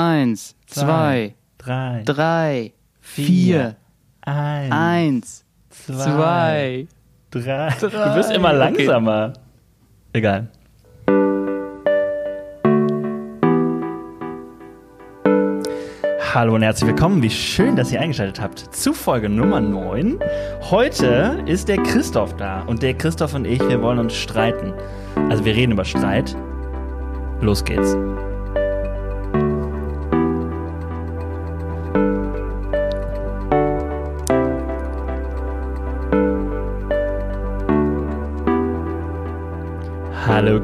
Eins, zwei, drei, drei, vier, eins, eins, zwei. drei. Du wirst immer Okay. langsamer. Egal. Hallo und herzlich willkommen. Wie schön, dass ihr eingeschaltet habt zu Folge Nummer 9. Heute ist der Christoph da und der Christoph und ich, wir wollen uns streiten. Also wir reden über Streit. Los geht's.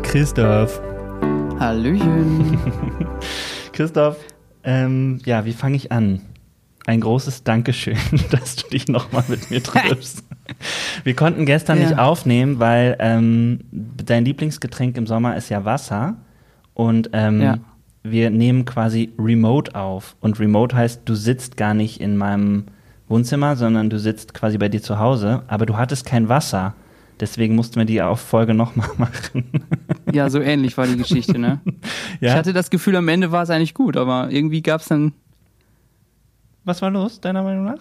Christoph. Hallöchen. Christoph, ähm, ja, wie fange ich an? Ein großes Dankeschön, dass du dich nochmal mit mir triffst. Wir konnten gestern Ja. nicht aufnehmen, weil ähm, dein Lieblingsgetränk im Sommer ist ja Wasser. Und ähm, Ja. wir nehmen quasi Remote auf. Und Remote heißt, du sitzt gar nicht in meinem Wohnzimmer, sondern du sitzt quasi bei dir zu Hause. Aber du hattest kein Wasser. Deswegen mussten wir die Folge nochmal machen. Ja, so ähnlich war die Geschichte, ne? Ich hatte das Gefühl, am Ende war es eigentlich gut, aber irgendwie gab es dann. Was war los, deiner Meinung nach?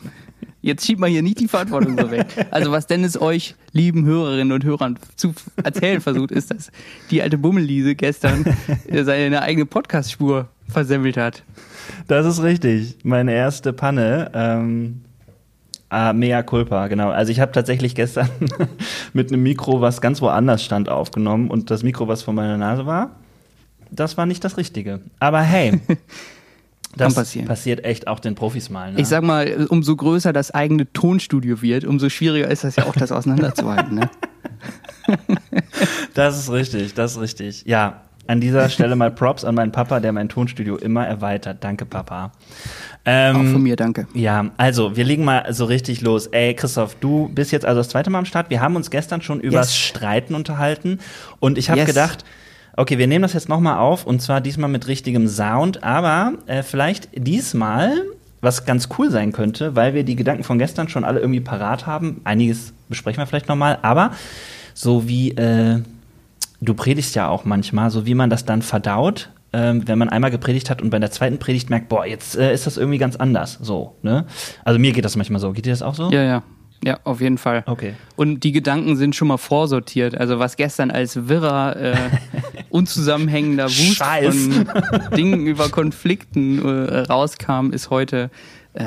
Jetzt schiebt man hier nicht die Verantwortung so weg. Also, was Dennis euch, lieben Hörerinnen und Hörern, zu erzählen versucht, ist, dass die alte Bummelliese gestern seine eigene Podcast-Spur versemmelt hat. Das ist richtig. Meine erste Panne. Ähm, ah, mea culpa, genau. Also ich habe tatsächlich gestern mit einem Mikro, was ganz woanders stand, aufgenommen und das Mikro, was vor meiner Nase war, das war nicht das Richtige. Aber hey, das passiert echt auch den Profis mal. Ne? Ich sag mal, umso größer das eigene Tonstudio wird, umso schwieriger ist das ja auch, das auseinanderzuhalten. Ne? das ist richtig, das ist richtig. Ja, an dieser Stelle mal Props an meinen Papa, der mein Tonstudio immer erweitert. Danke, Papa. Ähm, Auch von mir, danke. Ja, also wir legen mal so richtig los. Ey, Christoph, du bist jetzt also das zweite Mal am Start. Wir haben uns gestern schon übers Yes. Streiten unterhalten und ich habe Yes. gedacht, okay, wir nehmen das jetzt nochmal auf und zwar diesmal mit richtigem Sound, aber äh, vielleicht diesmal, was ganz cool sein könnte, weil wir die Gedanken von gestern schon alle irgendwie parat haben. Einiges besprechen wir vielleicht nochmal, aber so wie äh, du predigst ja auch manchmal, so wie man das dann verdaut, ähm, wenn man einmal gepredigt hat und bei der zweiten Predigt merkt, boah, jetzt äh, ist das irgendwie ganz anders. So, ne? Also mir geht das manchmal so. Geht dir das auch so? Ja, ja. Ja, auf jeden Fall. Okay. Und die Gedanken sind schon mal vorsortiert. Also was gestern als wirrer, äh, unzusammenhängender Wust Scheiß. von Dingen über Konflikten äh, rauskam, ist heute äh,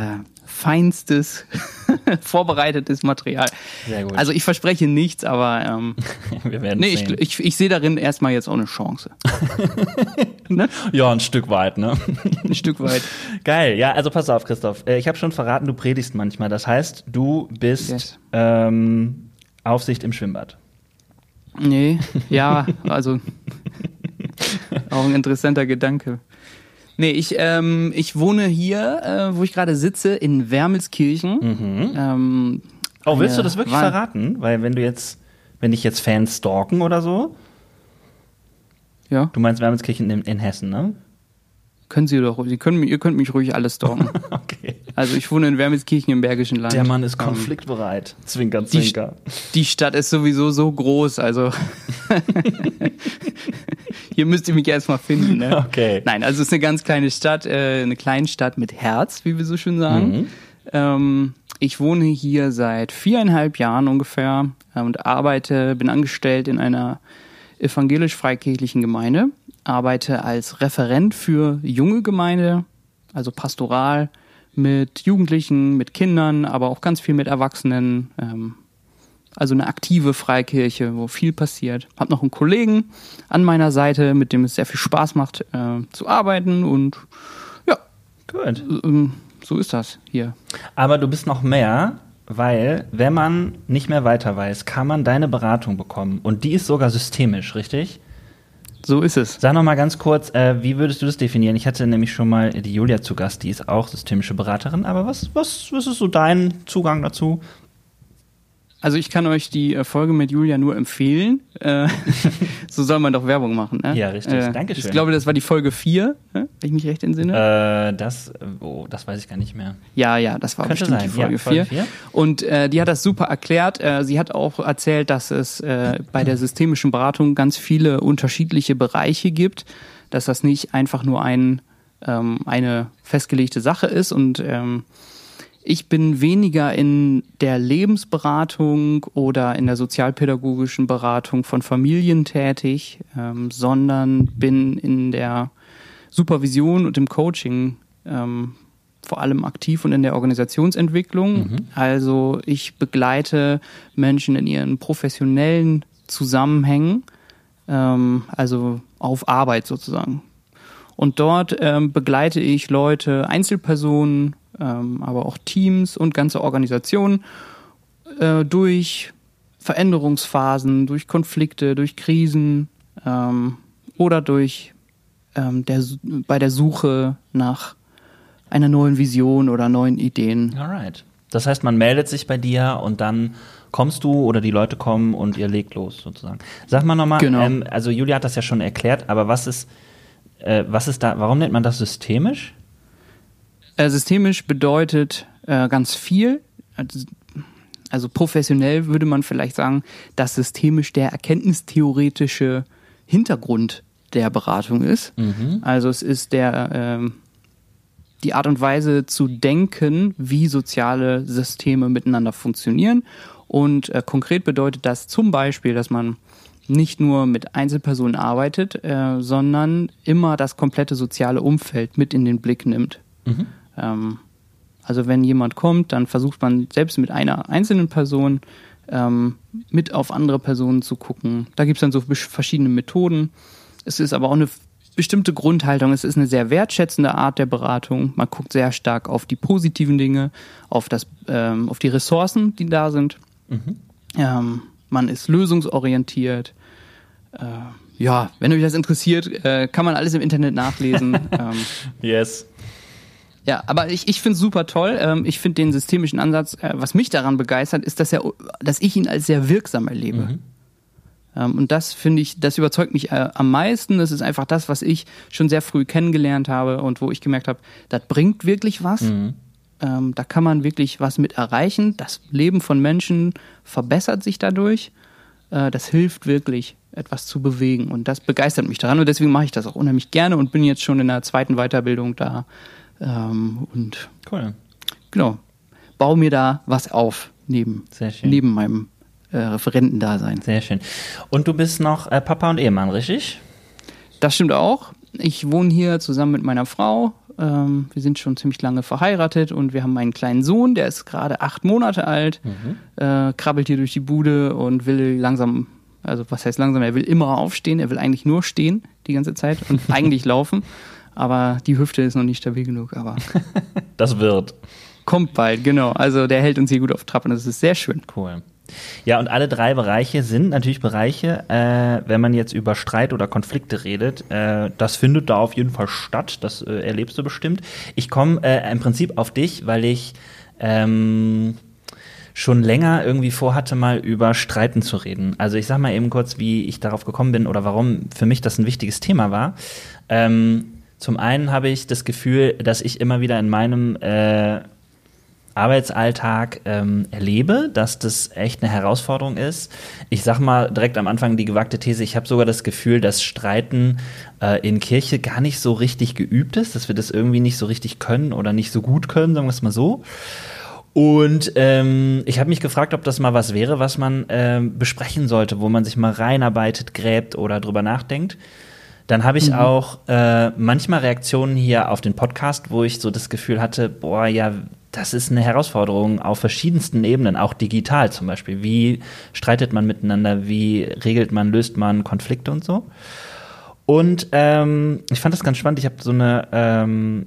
feinstes, vorbereitetes Material. Sehr gut. Also ich verspreche nichts, aber ähm, wir werden nee, ich, sehen. ich, ich sehe darin erstmal jetzt auch eine Chance. ne? ja, ein Stück weit, ne? Ein Stück weit. Geil. Ja, also pass auf, Christoph. Äh, Ich habe schon verraten, du predigst manchmal. Das heißt, du bist Yes. ähm, Aufsicht im Schwimmbad. Nee, ja, also auch ein interessanter Gedanke. Nee, ich, ähm, ich wohne hier, äh, wo ich gerade sitze, in Wermelskirchen. Ähm, Oh, willst du das wirklich Wahl- verraten? Weil wenn du jetzt, wenn dich jetzt Fans stalken oder so, Ja, du meinst Wermelskirchen in, in Hessen, ne? können Sie doch, Sie können, ihr könnt mich ruhig alles stalken. Okay. Also ich wohne in Wermelskirchen im Bergischen Land. Der Mann ist Ähm, konfliktbereit. Zwinker, die, zwinker. die Stadt ist sowieso so groß, also hier müsst ihr mich erstmal finden. Ne? Okay. Nein, also es ist eine ganz kleine Stadt, äh, eine Kleinstadt mit Herz, wie wir so schön sagen. Mhm. Ähm, ich wohne hier seit viereinhalb Jahren ungefähr äh, und arbeite, bin angestellt in einer evangelisch-freikirchlichen Gemeinde, arbeite als Referent für junge Gemeinde, also pastoral mit Jugendlichen, mit Kindern, aber auch ganz viel mit Erwachsenen. Ähm, also eine aktive Freikirche, wo viel passiert. Hab noch einen Kollegen an meiner Seite, mit dem es sehr viel Spaß macht äh, zu arbeiten und ja, Gut. ähm, so ist das hier. Aber du bist noch mehr, weil wenn man nicht mehr weiter weiß, kann man deine Beratung bekommen. Und die ist sogar systemisch, richtig? So ist es. Sag noch mal ganz kurz, äh, wie würdest du das definieren? Ich hatte nämlich schon mal die Julia zu Gast, die ist auch systemische Beraterin. Aber was, was, was ist so dein Zugang dazu? Also ich kann euch die äh, Folge mit Julia nur empfehlen. Äh, so soll man doch Werbung machen. Ne? Ja, richtig. Äh, Dankeschön. Ich glaube, das war die Folge 4, ne? wenn ich mich recht entsinne. Äh, das, oh, das weiß ich gar nicht mehr. Ja, ja, das war Könnte bestimmt sein, die Folge ja, Folge 4. vier. Und äh, die hat das super erklärt. Äh, sie hat auch erzählt, dass es bei der systemischen Beratung ganz viele unterschiedliche Bereiche gibt, dass das nicht einfach nur ein ähm, eine festgelegte Sache ist und ähm, ich bin weniger in der Lebensberatung oder in der sozialpädagogischen Beratung von Familien tätig, ähm, sondern bin in der Supervision und im Coaching ähm, vor allem aktiv und in der Organisationsentwicklung. Mhm. Also ich begleite Menschen in ihren professionellen Zusammenhängen, ähm, also auf Arbeit sozusagen. Und dort ähm, begleite ich Leute, Einzelpersonen, ähm, aber auch Teams und ganze Organisationen äh, durch Veränderungsphasen, durch Konflikte, durch Krisen ähm, oder durch ähm, der, bei der Suche nach einer neuen Vision oder neuen Ideen. Alright. Das heißt, man meldet sich bei dir und dann kommst du oder die Leute kommen und ihr legt los sozusagen. Sag mal nochmal, genau. ähm, also Julia hat das ja schon erklärt, aber was ist äh, was ist da, warum nennt man das systemisch? Äh, systemisch bedeutet äh, ganz viel. Also professionell würde man vielleicht sagen, dass systemisch der erkenntnistheoretische Hintergrund der Beratung ist. Mhm. Also es ist der ähm, die Art und Weise zu denken, wie soziale Systeme miteinander funktionieren. Und äh, konkret bedeutet das zum Beispiel, dass man nicht nur mit Einzelpersonen arbeitet, äh, sondern immer das komplette soziale Umfeld mit in den Blick nimmt. Mhm. Ähm, also wenn jemand kommt, dann versucht man selbst mit einer einzelnen Person ähm, mit auf andere Personen zu gucken. Da gibt es dann so verschiedene Methoden. Es ist aber auch eine bestimmte Grundhaltung. Es ist eine sehr wertschätzende Art der Beratung. Man guckt sehr stark auf die positiven Dinge, auf, das, ähm, auf die Ressourcen, die da sind. Mhm. Ähm, man ist lösungsorientiert. Äh, ja, wenn euch das interessiert, äh, kann man alles im Internet nachlesen. ähm, yes. Ja, aber ich, ich finde es super toll. Ähm, ich finde den systemischen Ansatz, äh, was mich daran begeistert, ist, dass, er, dass ich ihn als sehr wirksam erlebe. Mhm. Ähm, und das finde ich, das überzeugt mich äh, am meisten. Das ist einfach das, was ich schon sehr früh kennengelernt habe und wo ich gemerkt habe, das bringt wirklich was. Mhm. Ähm, da kann man wirklich was mit erreichen. Das Leben von Menschen verbessert sich dadurch. Äh, das hilft wirklich etwas zu bewegen. Und das begeistert mich daran. Und deswegen mache ich das auch unheimlich gerne und bin jetzt schon in der zweiten Weiterbildung da. Ähm, und cool. genau, baue mir da was auf neben, neben meinem äh, Referentendasein. Sehr schön. Und du bist noch äh, Papa und Ehemann, richtig? Das stimmt auch. Ich wohne hier zusammen mit meiner Frau. Ähm, wir sind schon ziemlich lange verheiratet und wir haben einen kleinen Sohn, der ist gerade acht Monate alt, mhm. äh, krabbelt hier durch die Bude und will langsam also was heißt langsam? Er will immer aufstehen, er will eigentlich nur stehen die ganze Zeit und eigentlich laufen. Aber die Hüfte ist noch nicht stabil genug. Aber das wird. Kommt bald, genau. Also der hält uns hier gut auf Trab und das ist sehr schön. Cool. Ja, und alle drei Bereiche sind natürlich Bereiche, äh, wenn man jetzt über Streit oder Konflikte redet, äh, das findet da auf jeden Fall statt, das äh, erlebst du bestimmt. Ich komme äh, im Prinzip auf dich, weil ich ähm, schon länger irgendwie vorhatte, mal über Streiten zu reden. Also ich sag mal eben kurz, wie ich darauf gekommen bin oder warum für mich das ein wichtiges Thema war. Ähm, zum einen habe ich das Gefühl, dass ich immer wieder in meinem äh, Arbeitsalltag ähm, erlebe, dass das echt eine Herausforderung ist. Ich sag mal direkt am Anfang die gewagte These, ich habe sogar das Gefühl, dass Streiten äh, in Kirche gar nicht so richtig geübt ist, dass wir das irgendwie nicht so richtig können oder nicht so gut können, sagen wir es mal so. Und ähm, ich habe mich gefragt, ob das mal was wäre, was man ähm, besprechen sollte, wo man sich mal reinarbeitet, gräbt oder drüber nachdenkt. Dann habe ich mhm. auch äh, manchmal Reaktionen hier auf den Podcast, wo ich so das Gefühl hatte, boah, ja, das ist eine Herausforderung auf verschiedensten Ebenen, auch digital zum Beispiel. Wie streitet man miteinander? Wie regelt man, löst man Konflikte und so? Und ähm, ich fand das ganz spannend. Ich habe so eine ähm,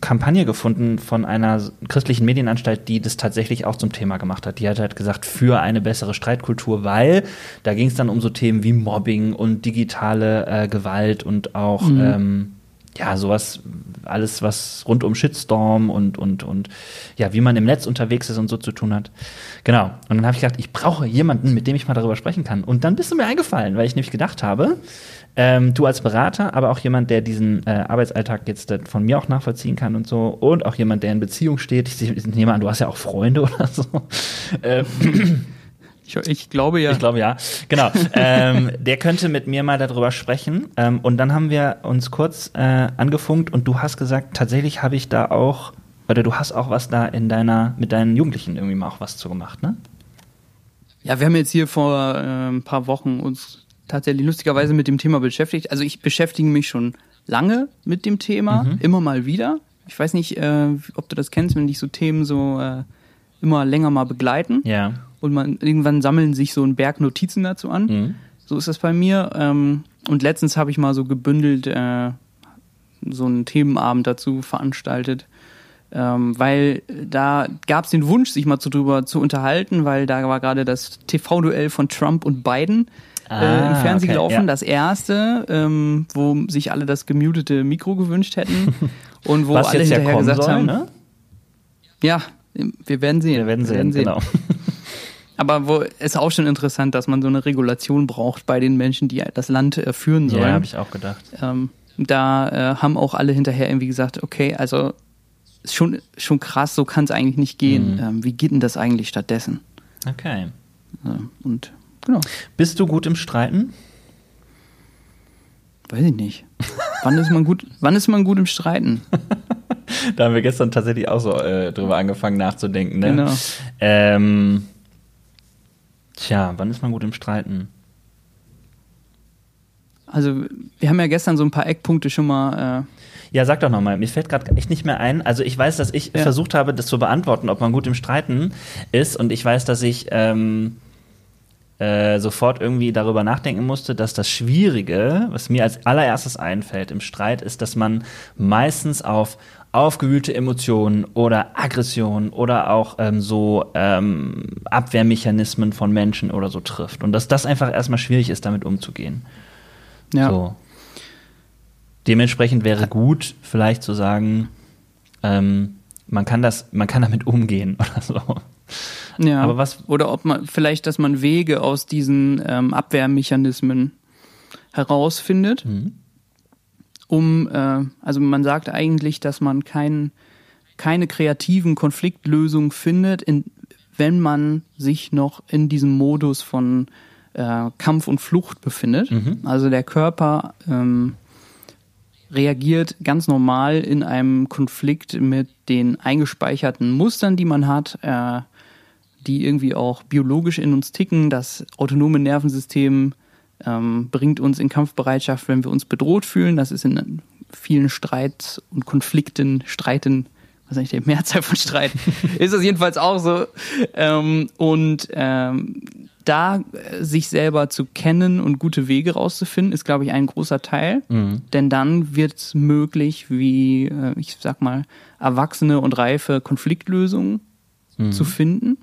Kampagne gefunden von einer christlichen Medienanstalt, die das tatsächlich auch zum Thema gemacht hat. Die hat halt gesagt, für eine bessere Streitkultur, weil da ging es dann um so Themen wie Mobbing und digitale äh, Gewalt und auch mhm. ähm, ja, sowas, alles, was rund um Shitstorm und, und, und ja, wie man im Netz unterwegs ist und so zu tun hat. Genau. Und dann habe ich gedacht, ich brauche jemanden, mit dem ich mal darüber sprechen kann. Und dann bist du mir eingefallen, weil ich nämlich gedacht habe, ähm, du als Berater, aber auch jemand, der diesen äh, Arbeitsalltag jetzt äh, von mir auch nachvollziehen kann und so. Und auch jemand, der in Beziehung steht. Ich, ich nehme an, du hast ja auch Freunde oder so. Ähm, Ich, ich, glaube ja. Ich glaube ja. Genau. ähm, der könnte mit mir mal darüber sprechen. Ähm, und dann haben wir uns kurz äh, angefunkt und du hast gesagt, tatsächlich habe ich da auch, oder du hast auch was da in deiner, mit deinen Jugendlichen irgendwie mal auch was zu gemacht, ne? Ja, wir haben jetzt hier vor äh, ein paar Wochen uns tatsächlich lustigerweise mit dem Thema beschäftigt. Also ich beschäftige mich schon lange mit dem Thema, mhm. immer mal wieder. Ich weiß nicht, äh, ob du das kennst, wenn dich so Themen so äh, immer länger mal begleiten. Ja. Und man irgendwann sammeln sich so ein Berg Notizen dazu an. Mhm. So ist das bei mir. Ähm, und letztens habe ich mal so gebündelt äh, so einen Themenabend dazu veranstaltet ähm, weil da gab es den Wunsch, sich mal zu drüber zu unterhalten, weil da war gerade das TV-Duell von Trump und Biden äh, ah, im Fernsehen okay, gelaufen. Ja. Das erste, ähm, wo sich alle das gemutete Mikro gewünscht hätten und wo Was alle hinterher ja gesagt soll, haben, ne? ja, wir werden sehen. Wir werden sehen, wir werden sehen. genau. Aber wo ist auch schon interessant, dass man so eine Regulation braucht bei den Menschen, die das Land äh, führen sollen. Ja, habe ich auch gedacht. Ähm, da äh, haben auch alle hinterher irgendwie gesagt, okay, also schon, schon krass, so kann es eigentlich nicht gehen. Mhm. Ähm, wie geht denn das eigentlich stattdessen? Okay. Ja, und genau. Bist du gut im Streiten? Weiß ich nicht. wann ist man gut, wann ist man gut im Streiten? da haben wir gestern tatsächlich auch so äh, drüber angefangen nachzudenken. Ne? Genau. Ähm, tja, wann ist man gut im Streiten? Also, wir haben ja gestern so ein paar Eckpunkte schon mal äh, ja, sag doch nochmal. Mir fällt gerade echt nicht mehr ein. Also ich weiß, dass ich ja. versucht habe, das zu beantworten, ob man gut im Streiten ist. Und ich weiß, dass ich ähm, äh, sofort irgendwie darüber nachdenken musste, dass das Schwierige, was mir als allererstes einfällt im Streit, ist, dass man meistens auf aufgewühlte Emotionen oder Aggressionen oder auch ähm, so ähm, Abwehrmechanismen von Menschen oder so trifft. Und dass das einfach erstmal schwierig ist, damit umzugehen. Ja. So. Dementsprechend wäre gut, vielleicht zu sagen, ähm, man kann das, man kann damit umgehen oder so. Ja. Aber was? Oder ob man vielleicht, dass man Wege aus diesen ähm, Abwehrmechanismen herausfindet, mhm. Um, äh, also man sagt eigentlich, dass man kein, keine kreativen Konfliktlösungen findet, in, wenn man sich noch in diesem Modus von äh, Kampf und Flucht befindet. Mhm. Also der Körper ähm, reagiert ganz normal in einem Konflikt mit den eingespeicherten Mustern, die man hat, äh, die irgendwie auch biologisch in uns ticken. Das autonome Nervensystem ähm, bringt uns in Kampfbereitschaft, wenn wir uns bedroht fühlen. Das ist in vielen Streits und Konflikten, Streiten, was eigentlich der Mehrzahl von Streiten, ist das jedenfalls auch so. Ähm, und ähm, da äh, sich selber zu kennen und gute Wege rauszufinden, ist, glaube ich, ein großer Teil. Mhm. Denn dann wird es möglich, wie, äh, ich sag mal, erwachsene und reife Konfliktlösungen mhm. zu finden.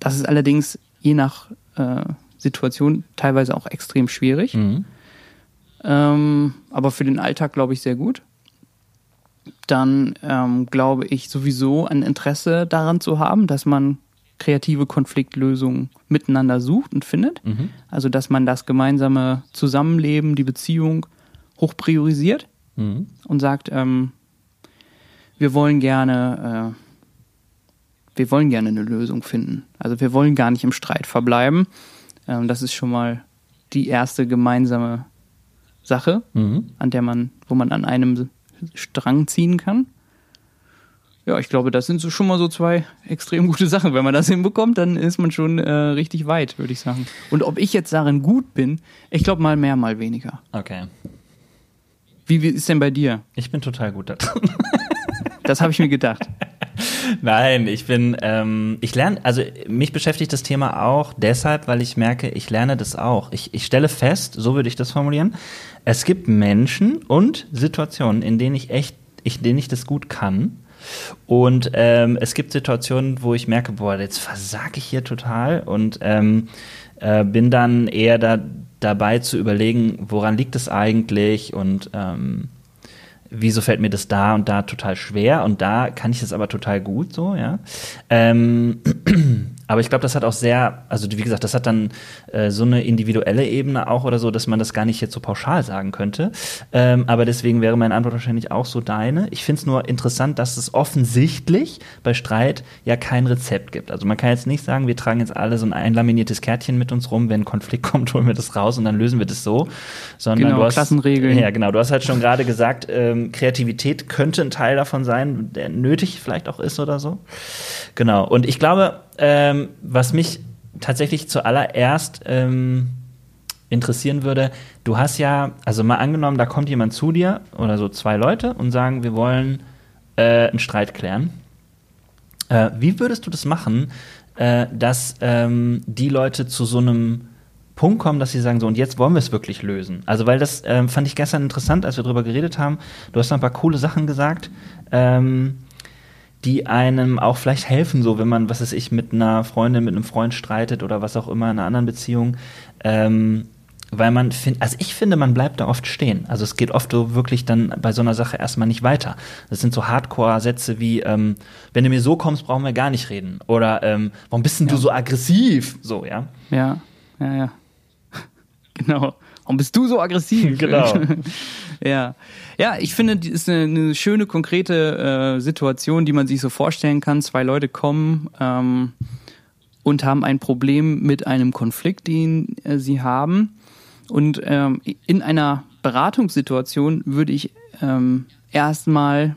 Das ist allerdings je nach äh, Situation teilweise auch extrem schwierig. Mhm. Ähm, aber für den Alltag, glaube ich, sehr gut. Dann ähm, glaube ich sowieso ein Interesse daran zu haben, dass man kreative Konfliktlösungen miteinander sucht und findet. Mhm. Also dass man das gemeinsame Zusammenleben, die Beziehung hoch priorisiert mhm. und sagt, ähm, wir wollen gerne, äh, wir wollen gerne eine Lösung finden. Also wir wollen gar nicht im Streit verbleiben. Ähm, das ist schon mal die erste gemeinsame Sache, mhm. an der man, wo man an einem Strang ziehen kann. Ja, ich glaube, das sind so schon mal so zwei extrem gute Sachen. Wenn man das hinbekommt, dann ist man schon äh, richtig weit, würde ich sagen. Und ob ich jetzt darin gut bin, ich glaube mal mehr, mal weniger. Okay. Wie, wie ist denn bei dir? Ich bin total gut da drin. das habe ich mir gedacht. Nein, ich bin, ähm, ich lerne, also mich beschäftigt das Thema auch deshalb, weil ich merke, ich lerne das auch. Ich, ich stelle fest, so würde ich das formulieren, es gibt Menschen und Situationen, in denen ich echt, ich, denen ich das gut kann und ähm, es gibt Situationen, wo ich merke, boah, jetzt versage ich hier total und ähm, äh, bin dann eher da, dabei zu überlegen, woran liegt es eigentlich und ähm, wieso fällt mir das da und da total schwer und da kann ich es aber total gut so, ja. Ähm, aber ich glaube, das hat auch sehr, also wie gesagt, das hat dann äh, so eine individuelle Ebene auch oder so, dass man das gar nicht jetzt so pauschal sagen könnte. Ähm, aber deswegen wäre meine Antwort wahrscheinlich auch so deine. Ich finde es nur interessant, dass es offensichtlich bei Streit ja kein Rezept gibt. Also man kann jetzt nicht sagen, wir tragen jetzt alle so ein einlaminiertes Kärtchen mit uns rum, wenn ein Konflikt kommt, holen wir das raus und dann lösen wir das so. Sondern genau, du hast, Klassenregeln. Ja, genau. Du hast halt schon gerade gesagt, ähm, Kreativität könnte ein Teil davon sein, der nötig vielleicht auch ist oder so. Genau. Und ich glaube, ähm, was mich tatsächlich zuallererst ähm, interessieren würde, du hast ja, also mal angenommen, da kommt jemand zu dir oder so zwei Leute und sagen, wir wollen äh, einen Streit klären. Äh, wie würdest du das machen, äh, dass ähm, die Leute zu so einem Punkt kommen, dass sie sagen, so und jetzt wollen wir es wirklich lösen. Also, weil das ähm, fand ich gestern interessant, als wir darüber geredet haben. Du hast ein paar coole Sachen gesagt. Ähm, die einem auch vielleicht helfen, so wenn man, was weiß ich, mit einer Freundin, mit einem Freund streitet oder was auch immer in einer anderen Beziehung. Ähm, weil man findet, also ich finde, man bleibt da oft stehen. Also es geht oft so wirklich dann bei so einer Sache erstmal nicht weiter. Das sind so Hardcore-Sätze wie, ähm, wenn du mir so kommst, brauchen wir gar nicht reden. Oder ähm, warum bist denn Ja. du so aggressiv? So, ja. Ja, ja, ja. Genau. Warum bist du so aggressiv? Genau. ja. Ja, ich finde, die ist eine, eine schöne, konkrete äh, Situation, die man sich so vorstellen kann. Zwei Leute kommen ähm, und haben ein Problem mit einem Konflikt, den äh, sie haben. Und ähm, in einer Beratungssituation würde ich ähm, erstmal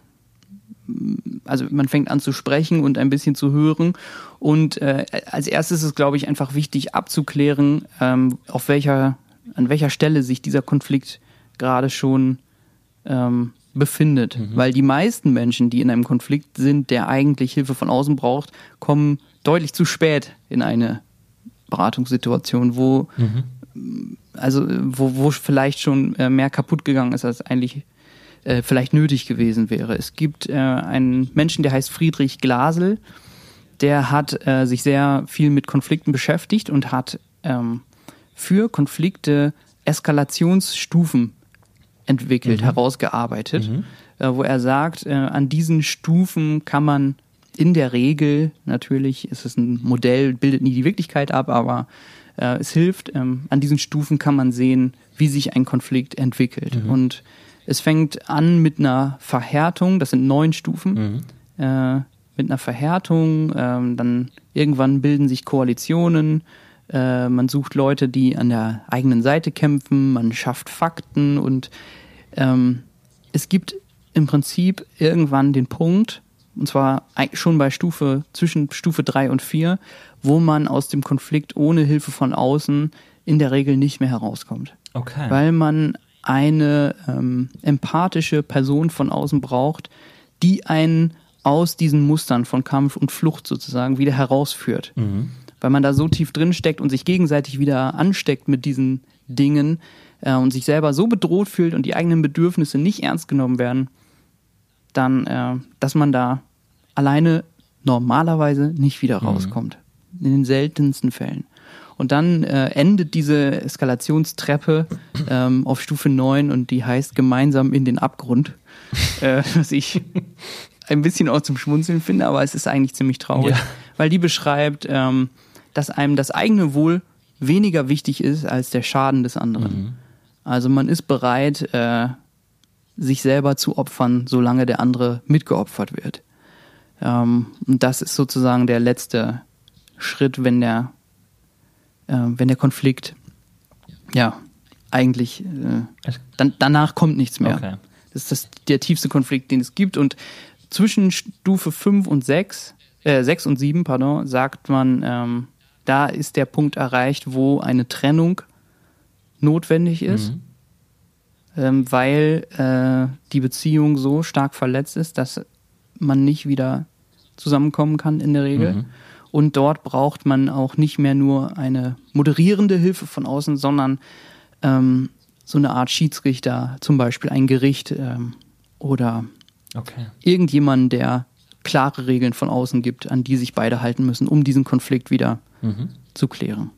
also man fängt an zu sprechen und ein bisschen zu hören. Und äh, als erstes ist es, glaube ich, einfach wichtig abzuklären, ähm, auf welcher, an welcher Stelle sich dieser Konflikt gerade schon ähm, befindet. Weil die meisten Menschen, die in einem Konflikt sind, der eigentlich Hilfe von außen braucht, kommen deutlich zu spät in eine Beratungssituation, wo also wo, wo vielleicht schon äh, mehr kaputt gegangen ist, als eigentlich äh, vielleicht nötig gewesen wäre. Es gibt äh, einen Menschen, der heißt Friedrich Glasel, der hat äh, sich sehr viel mit Konflikten beschäftigt und hat ähm, für Konflikte Eskalationsstufen entwickelt, herausgearbeitet, äh, wo er sagt, äh, an diesen Stufen kann man in der Regel, natürlich ist es ein Modell, bildet nie die Wirklichkeit ab, aber äh, es hilft, ähm, an diesen Stufen kann man sehen, wie sich ein Konflikt entwickelt. Und es fängt an mit einer Verhärtung, das sind neun Stufen, äh, mit einer Verhärtung, ähm, dann irgendwann bilden sich Koalitionen, äh, man sucht Leute, die an der eigenen Seite kämpfen, man schafft Fakten und ähm, es gibt im Prinzip irgendwann den Punkt, und zwar schon bei Stufe, zwischen Stufe drei und vier, wo man aus dem Konflikt ohne Hilfe von außen in der Regel nicht mehr herauskommt. Okay. Weil man eine ähm, empathische Person von außen braucht, die einen aus diesen Mustern von Kampf und Flucht sozusagen wieder herausführt. Weil man da so tief drin steckt und sich gegenseitig wieder ansteckt mit diesen Dingen äh, und sich selber so bedroht fühlt und die eigenen Bedürfnisse nicht ernst genommen werden, dann, äh, dass man da alleine normalerweise nicht wieder rauskommt. In den seltensten Fällen. Und dann äh, endet diese Eskalationstreppe ähm, auf Stufe 9 und die heißt gemeinsam in den Abgrund. äh, was ich ein bisschen auch zum Schmunzeln finde, aber es ist eigentlich ziemlich traurig, Ja. weil die beschreibt, ähm, dass einem das eigene Wohl weniger wichtig ist als der Schaden des anderen. Also man ist bereit, äh, sich selber zu opfern, solange der andere mitgeopfert wird. Ähm, und das ist sozusagen der letzte Schritt, wenn der, äh, wenn der Konflikt, ja, eigentlich, äh, dann, danach kommt nichts mehr. Okay. Das ist das, der tiefste Konflikt, den es gibt. Und zwischen Stufe 5 und 6, äh, 6 und 7, pardon, sagt man, ähm, da ist der Punkt erreicht, wo eine Trennung notwendig ist, ähm, weil äh, die Beziehung so stark verletzt ist, dass man nicht wieder zusammenkommen kann in der Regel. Und dort braucht man auch nicht mehr nur eine moderierende Hilfe von außen, sondern ähm, so eine Art Schiedsrichter, zum Beispiel ein Gericht ähm, oder Okay. irgendjemanden, der klare Regeln von außen gibt, an die sich beide halten müssen, um diesen Konflikt wieder zu klären.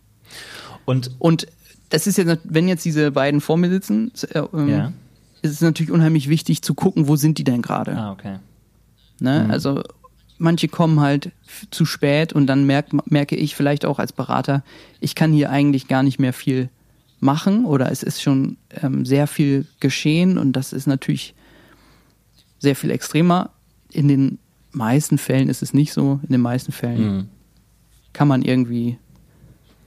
Und Und das ist jetzt, wenn jetzt diese beiden vor mir sitzen, äh, ähm, ja. ist es natürlich unheimlich wichtig zu gucken, wo sind die denn gerade. Ah, okay. Ne? Also manche kommen halt zu spät und dann merk, merke ich vielleicht auch als Berater, ich kann hier eigentlich gar nicht mehr viel machen oder es ist schon ähm, sehr viel geschehen und das ist natürlich sehr viel extremer. In den meisten Fällen ist es nicht so. In den meisten Fällen Mhm. Kann man irgendwie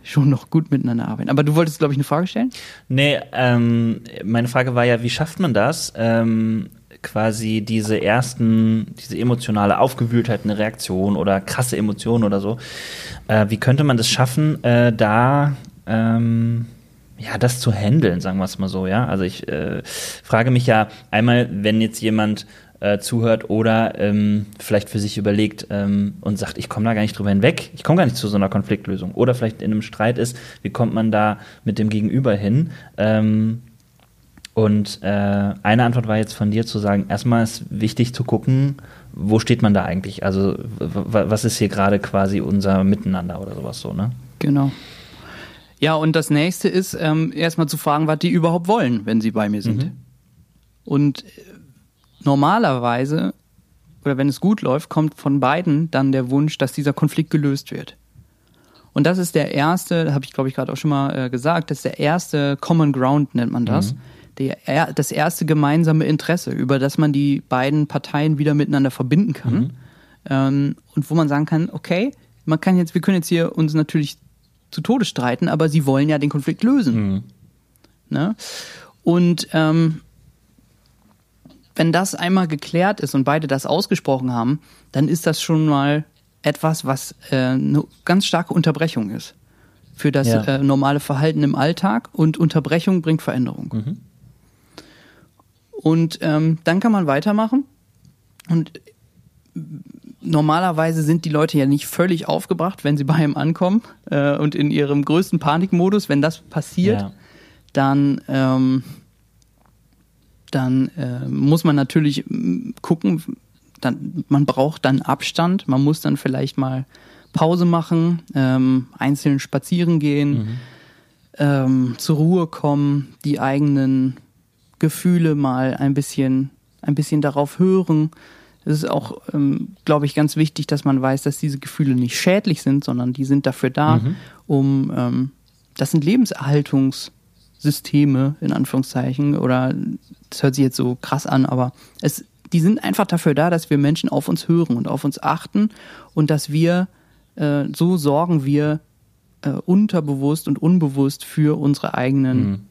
schon noch gut miteinander arbeiten. Aber du wolltest, glaube ich, eine Frage stellen? Nee, ähm, meine Frage war ja, wie schafft man das? Ähm, quasi diese ersten, diese emotionale Aufgewühltheit, eine Reaktion oder krasse Emotionen oder so. Äh, wie könnte man das schaffen, äh, da ähm, ja, das zu handeln, sagen wir es mal so, ja. Also ich äh, frage mich ja einmal, wenn jetzt jemand äh, zuhört oder ähm, vielleicht für sich überlegt ähm, und sagt, ich komme da gar nicht drüber hinweg, ich komme gar nicht zu so einer Konfliktlösung oder vielleicht in einem Streit ist, wie kommt man da mit dem Gegenüber hin? Ähm, und äh, eine Antwort war jetzt von dir zu sagen, erstmal ist wichtig zu gucken, wo steht man da eigentlich? Also was ist hier gerade quasi unser Miteinander oder sowas so, ne? Genau. Ja, und das nächste ist, ähm, erstmal zu fragen, was die überhaupt wollen, wenn sie bei mir sind. Und äh, normalerweise, oder wenn es gut läuft, kommt von beiden dann der Wunsch, dass dieser Konflikt gelöst wird. Und das ist der erste, habe ich glaube ich gerade auch schon mal äh, gesagt, das ist der erste Common Ground, nennt man das. Der, er, das erste gemeinsame Interesse, über das man die beiden Parteien wieder miteinander verbinden kann. Ähm, und wo man sagen kann, okay, man kann jetzt, wir können jetzt hier uns natürlich zu Tode streiten, aber sie wollen ja den Konflikt lösen. Ne? Und ähm, wenn das einmal geklärt ist und beide das ausgesprochen haben, dann ist das schon mal etwas, was äh, eine ganz starke Unterbrechung ist für das Ja. äh, normale Verhalten im Alltag und Unterbrechung bringt Veränderung. Und ähm, dann kann man weitermachen und normalerweise sind die Leute ja nicht völlig aufgebracht, wenn sie bei ihm ankommen äh, und in ihrem größten Panikmodus, wenn das passiert, Ja. dann, ähm, dann äh, muss man natürlich mm, gucken, dann, man braucht dann Abstand, man muss dann vielleicht mal Pause machen, ähm, einzeln spazieren gehen, ähm, zur Ruhe kommen, die eigenen Gefühle mal ein bisschen, ein bisschen darauf hören. Es ist auch, ähm, glaube ich, ganz wichtig, dass man weiß, dass diese Gefühle nicht schädlich sind, sondern die sind dafür da, um, ähm, das sind Lebenserhaltungssysteme, in Anführungszeichen, oder das hört sich jetzt so krass an, aber es, die sind einfach dafür da, dass wir Menschen auf uns hören und auf uns achten und dass wir, äh, so sorgen wir äh, unterbewusst und unbewusst für unsere eigenen,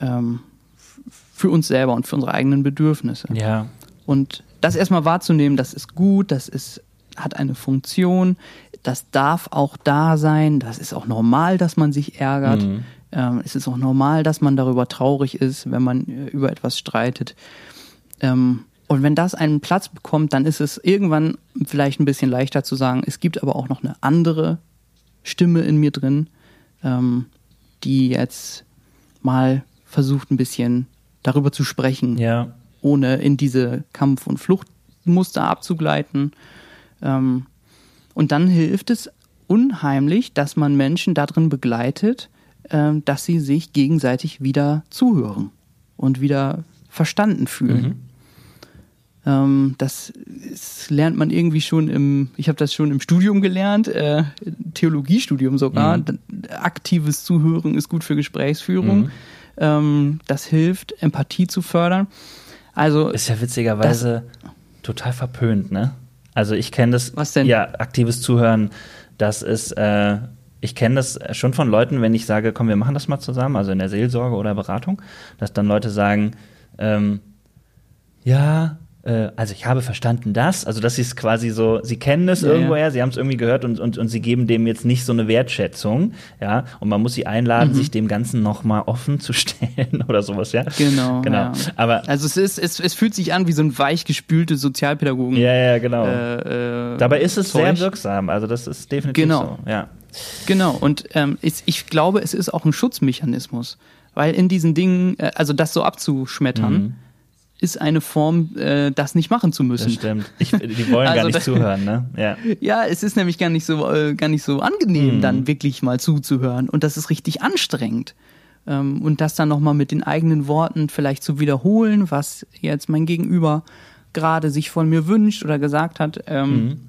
ähm, f- für uns selber und für unsere eigenen Bedürfnisse. Ja. Und das erstmal wahrzunehmen, das ist gut, das ist, hat eine Funktion, das darf auch da sein, das ist auch normal, dass man sich ärgert. Ähm, es ist auch normal, dass man darüber traurig ist, wenn man äh, über etwas streitet. Ähm, und wenn das einen Platz bekommt, dann ist es irgendwann vielleicht ein bisschen leichter zu sagen, es gibt aber auch noch eine andere Stimme in mir drin, ähm, die jetzt mal versucht, ein bisschen darüber zu sprechen, Ja. ohne in diese Kampf- und Fluchtmuster abzugleiten. Ähm, und dann hilft es unheimlich, dass man Menschen darin begleitet, dass sie sich gegenseitig wieder zuhören und wieder verstanden fühlen. Ähm, das lernt man irgendwie schon im, ich habe das schon im Studium gelernt, äh, Theologiestudium sogar. D- Aktives Zuhören ist gut für Gesprächsführung. Ähm, das hilft, Empathie zu fördern. Also Ist ja witzigerweise total verpönt, ne? Also ich kenne das. Was denn? Ja, aktives Zuhören, das ist, äh, ich kenne das schon von Leuten, wenn ich sage, komm, wir machen das mal zusammen, also in der Seelsorge oder Beratung, dass dann Leute sagen, ähm, ja, äh, also ich habe verstanden das, also das ist quasi so, sie kennen es Ja, irgendwoher, sie haben es irgendwie gehört und, und, und sie geben dem jetzt nicht so eine Wertschätzung, ja, und man muss sie einladen, sich dem Ganzen nochmal offen zu stellen oder sowas, ja. Genau, Genau. ja. Aber Also es ist, es, es fühlt sich an wie so ein weichgespülte Sozialpädagogen. Ja, ja, genau. Äh, äh, Dabei ist es Zeug. sehr wirksam. Also das ist definitiv Genau. so. Ja. Genau, und ähm, ich, ich glaube, es ist auch ein Schutzmechanismus. Weil in diesen Dingen, äh, also das so abzuschmettern, Mhm. Ist eine Form, äh, das nicht machen zu müssen. Das stimmt. Ich, die wollen Also gar nicht zuhören, ne? Ja. Ja, es ist nämlich gar nicht so, äh, gar nicht so angenehm, Mhm. dann wirklich mal zuzuhören. Und das ist richtig anstrengend. ähm, und das dann nochmal mit den eigenen Worten vielleicht zu wiederholen, was jetzt mein Gegenüber gerade sich von mir wünscht oder gesagt hat. Ähm, mhm.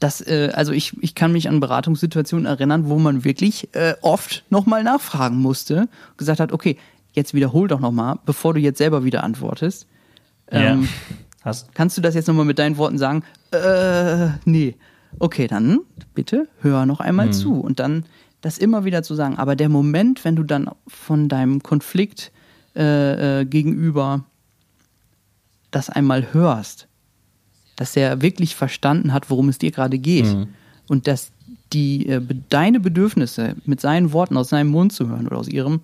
Das, äh, also ich, ich kann mich an Beratungssituationen erinnern, wo man wirklich äh, oft nochmal nachfragen musste, gesagt hat, okay, jetzt wiederhol doch nochmal, bevor du jetzt selber wieder antwortest. Ähm, ja. Hast. Kannst du das jetzt nochmal mit deinen Worten sagen? Äh, nee. Okay, dann bitte hör noch einmal mhm. zu und dann das immer wieder zu sagen. Aber der Moment, wenn du dann von deinem Konflikt äh, äh, gegenüber das einmal hörst, dass er wirklich verstanden hat, worum es dir gerade geht mhm. und dass die äh, deine Bedürfnisse mit seinen Worten aus seinem Mund zu hören oder aus ihrem,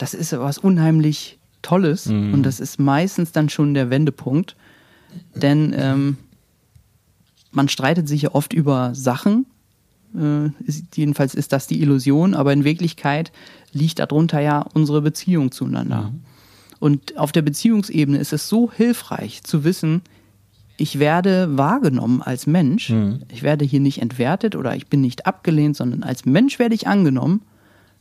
das ist was unheimlich Tolles mhm. und das ist meistens dann schon der Wendepunkt, denn ähm, man streitet sich ja oft über Sachen. Äh, ist, jedenfalls ist das die Illusion, aber in Wirklichkeit liegt darunter ja unsere Beziehung zueinander. Mhm. Und auf der Beziehungsebene ist es so hilfreich zu wissen, ich werde wahrgenommen als Mensch. Mhm. Ich werde hier nicht entwertet oder ich bin nicht abgelehnt, sondern als Mensch werde ich angenommen.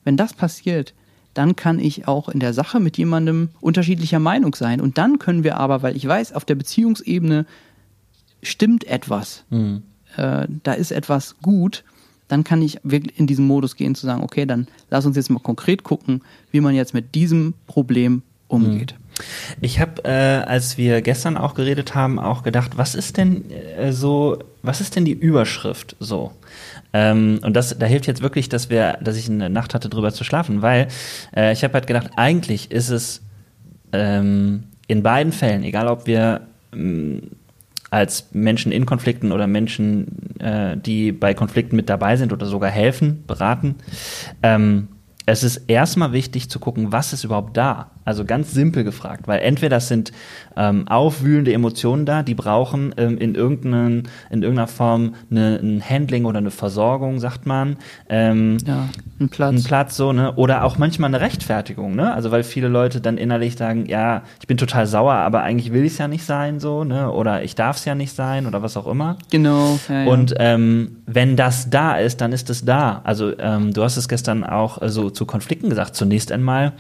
Wenn das passiert, dann kann ich auch in der Sache mit jemandem unterschiedlicher Meinung sein. Und dann können wir aber, weil ich weiß, auf der Beziehungsebene stimmt etwas, mhm. äh, da ist etwas gut, dann kann ich wirklich in diesen Modus gehen zu sagen, okay, dann lass uns jetzt mal konkret gucken, wie man jetzt mit diesem Problem umgeht. Mhm. Ich habe, äh, als wir gestern auch geredet haben, auch gedacht, was ist denn äh, so, was ist denn die Überschrift so? Ähm, und das, da hilft jetzt wirklich, dass wir, dass ich eine Nacht hatte, drüber zu schlafen, weil äh, ich habe halt gedacht, eigentlich ist es ähm, in beiden Fällen, egal ob wir ähm, als Menschen in Konflikten oder Menschen, äh, die bei Konflikten mit dabei sind oder sogar helfen, beraten, ähm, es ist erstmal wichtig zu gucken, was ist überhaupt da. Also ganz simpel gefragt, weil entweder das sind ähm, aufwühlende Emotionen da, die brauchen ähm, in, irgendeinen, in irgendeiner Form eine, ein Handling oder eine Versorgung, sagt man. Ähm, ja, ein Platz. Ein Platz, so, ne? Oder auch manchmal eine Rechtfertigung, ne? Also weil viele Leute dann innerlich sagen, ja, ich bin total sauer, aber eigentlich will ich es ja nicht sein, so, ne? Oder ich darf es ja nicht sein oder was auch immer. Genau. Ja, ja. Und ähm, wenn das da ist, dann ist es da. Also ähm, du hast es gestern auch äh, so zu Konflikten gesagt. Zunächst einmal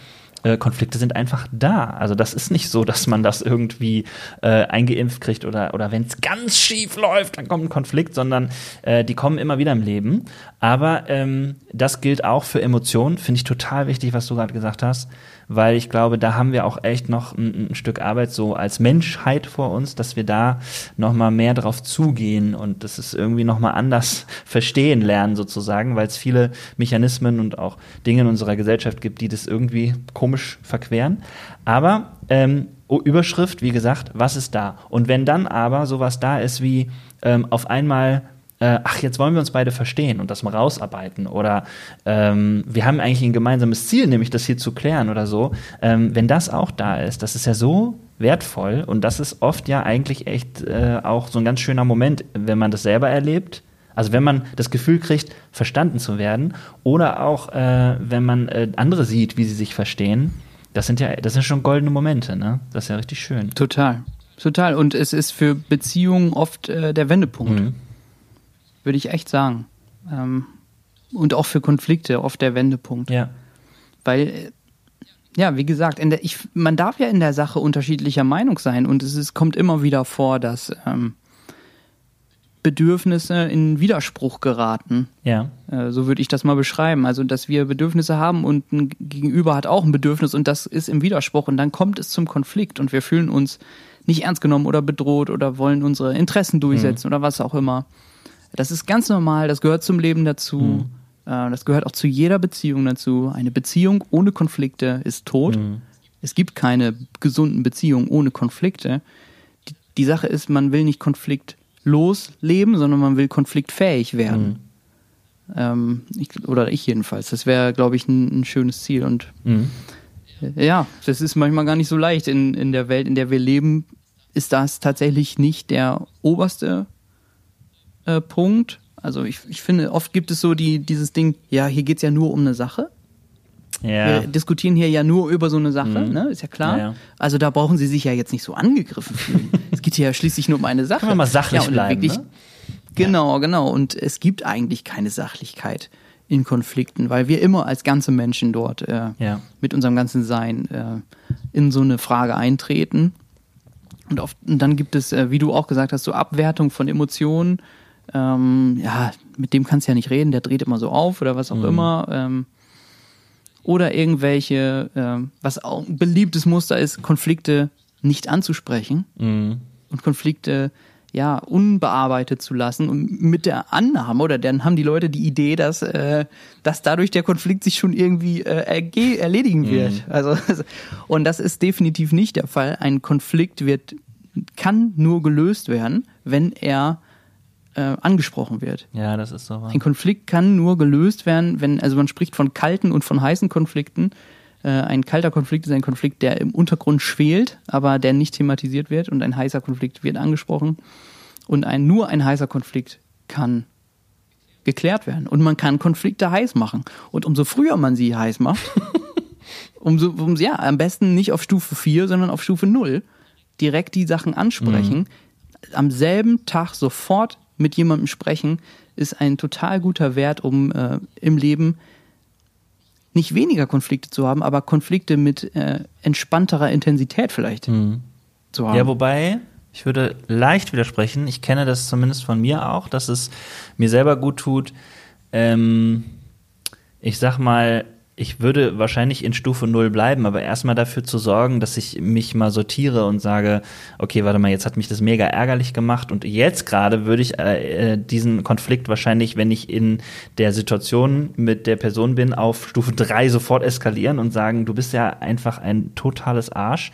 äh, Konflikte sind einfach da. Also das ist nicht so, dass man das irgendwie äh, eingeimpft kriegt oder, oder wenn es ganz schief läuft, dann kommt ein Konflikt, sondern äh, die kommen immer wieder im Leben. Aber ähm, das gilt auch für Emotionen, finde ich total wichtig, was du gerade gesagt hast weil ich glaube, da haben wir auch echt noch ein, ein Stück Arbeit so als Menschheit vor uns, dass wir da noch mal mehr drauf zugehen und das ist irgendwie noch mal anders verstehen lernen sozusagen, weil es viele Mechanismen und auch Dinge in unserer Gesellschaft gibt, die das irgendwie komisch verqueren. Aber ähm, Überschrift, wie gesagt, was ist da? Und wenn dann aber sowas da ist wie ähm, auf einmal äh, ach, jetzt wollen wir uns beide verstehen und das mal rausarbeiten oder ähm, wir haben eigentlich ein gemeinsames Ziel, nämlich das hier zu klären oder so. Ähm, wenn das auch da ist, das ist ja so wertvoll und das ist oft ja eigentlich echt äh, auch so ein ganz schöner Moment, wenn man das selber erlebt. Also wenn man das Gefühl kriegt, verstanden zu werden oder auch äh, wenn man äh, andere sieht, wie sie sich verstehen. Das sind ja, das sind schon goldene Momente, ne? Das ist ja richtig schön. Total. Total. Und es ist für Beziehungen oft äh, der Wendepunkt. Mhm würde ich echt sagen. Ähm, und auch für Konflikte oft der Wendepunkt. Ja. Weil, ja, wie gesagt, der, ich, man darf ja in der Sache unterschiedlicher Meinung sein und es ist, kommt immer wieder vor, dass ähm, Bedürfnisse in Widerspruch geraten. Ja. Äh, so würde ich das mal beschreiben. Also, dass wir Bedürfnisse haben und ein Gegenüber hat auch ein Bedürfnis und das ist im Widerspruch und dann kommt es zum Konflikt und wir fühlen uns nicht ernst genommen oder bedroht oder wollen unsere Interessen durchsetzen mhm. oder was auch immer. Das ist ganz normal, das gehört zum Leben dazu. Mhm. Äh, das gehört auch zu jeder Beziehung dazu. Eine Beziehung ohne Konflikte ist tot. Mhm. Es gibt keine gesunden Beziehungen ohne Konflikte. Die, die, Sache ist, man will nicht konfliktlos leben, sondern man will konfliktfähig werden. Mhm. Ähm, ich, oder ich jedenfalls. Das wäre, glaube ich, ein, ein, schönes Ziel. Und mhm. ja, das ist manchmal gar nicht so leicht. In, in der Welt, in der wir leben, ist das tatsächlich nicht der oberste äh, Punkt. Also ich, ich finde, oft gibt es so die, dieses Ding, ja, hier geht es ja nur um eine Sache. Ja. Wir diskutieren hier ja nur über so eine Sache, mhm. ne? Ist ja klar. Ja, ja. Also da brauchen sie sich ja jetzt nicht so angegriffen fühlen. es geht hier ja schließlich nur um eine Sache. Kann man mal sachlich ja, bleiben. Wirklich, ne? Genau, genau. Und es gibt eigentlich keine Sachlichkeit in Konflikten, weil wir immer als ganze Menschen dort äh, mit unserem ganzen Sein äh, in so eine Frage eintreten. Und, oft, und dann gibt es, äh, wie du auch gesagt hast, so Abwertung von Emotionen. Ähm, ja, mit dem kannst du ja nicht reden, der dreht immer so auf oder was auch immer. Ähm, oder irgendwelche, ähm, was auch ein beliebtes Muster ist, Konflikte nicht anzusprechen Mhm. und Konflikte ja unbearbeitet zu lassen und mit der Annahme oder dann haben die Leute die Idee, dass äh, dass dadurch der Konflikt sich schon irgendwie äh, erledigen wird. Also und das ist definitiv nicht der Fall. Ein Konflikt wird kann nur gelöst werden, wenn er äh, angesprochen wird. Ja, das ist so. wahr. Ein Konflikt kann nur gelöst werden, wenn, also man spricht von kalten und von heißen Konflikten. Äh, ein kalter Konflikt ist ein Konflikt, der im Untergrund schwelt, aber der nicht thematisiert wird und ein heißer Konflikt wird angesprochen. Und ein, nur ein heißer Konflikt kann geklärt werden. Und man kann Konflikte heiß machen. Und umso früher man sie heiß macht, umso, umso, ja, am besten nicht auf Stufe 4, sondern auf Stufe 0 direkt die Sachen ansprechen. Am selben Tag sofort mit jemandem sprechen, ist ein total guter Wert, um äh, im Leben nicht weniger Konflikte zu haben, aber Konflikte mit äh, entspannterer Intensität vielleicht zu haben. Ja, wobei, ich würde leicht widersprechen. Ich kenne das zumindest von mir auch, dass es mir selber gut tut. Ähm, ich sag mal, ich würde wahrscheinlich in Stufe 0 bleiben, aber erstmal dafür zu sorgen, dass ich mich mal sortiere und sage, okay, warte mal, jetzt hat mich das mega ärgerlich gemacht und jetzt gerade würde ich äh, äh, diesen Konflikt wahrscheinlich, wenn ich in der Situation mit der Person bin, auf Stufe 3 sofort eskalieren und sagen, du bist ja einfach ein totales Arsch.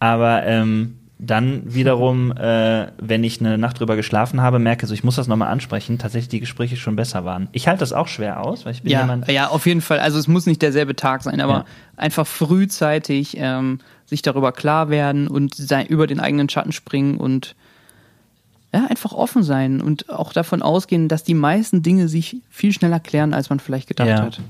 Aber ähm, dann wiederum, äh, wenn ich eine Nacht drüber geschlafen habe, merke, so ich muss das nochmal ansprechen, tatsächlich die Gespräche schon besser waren. Ich halte das auch schwer aus, weil ich bin Ja, jemand. ja, auf jeden Fall. Also es muss nicht derselbe Tag sein, aber Ja. einfach frühzeitig ähm, sich darüber klar werden und sein, über den eigenen Schatten springen und ja, einfach offen sein und auch davon ausgehen, dass die meisten Dinge sich viel schneller klären, als man vielleicht gedacht Ja. hat.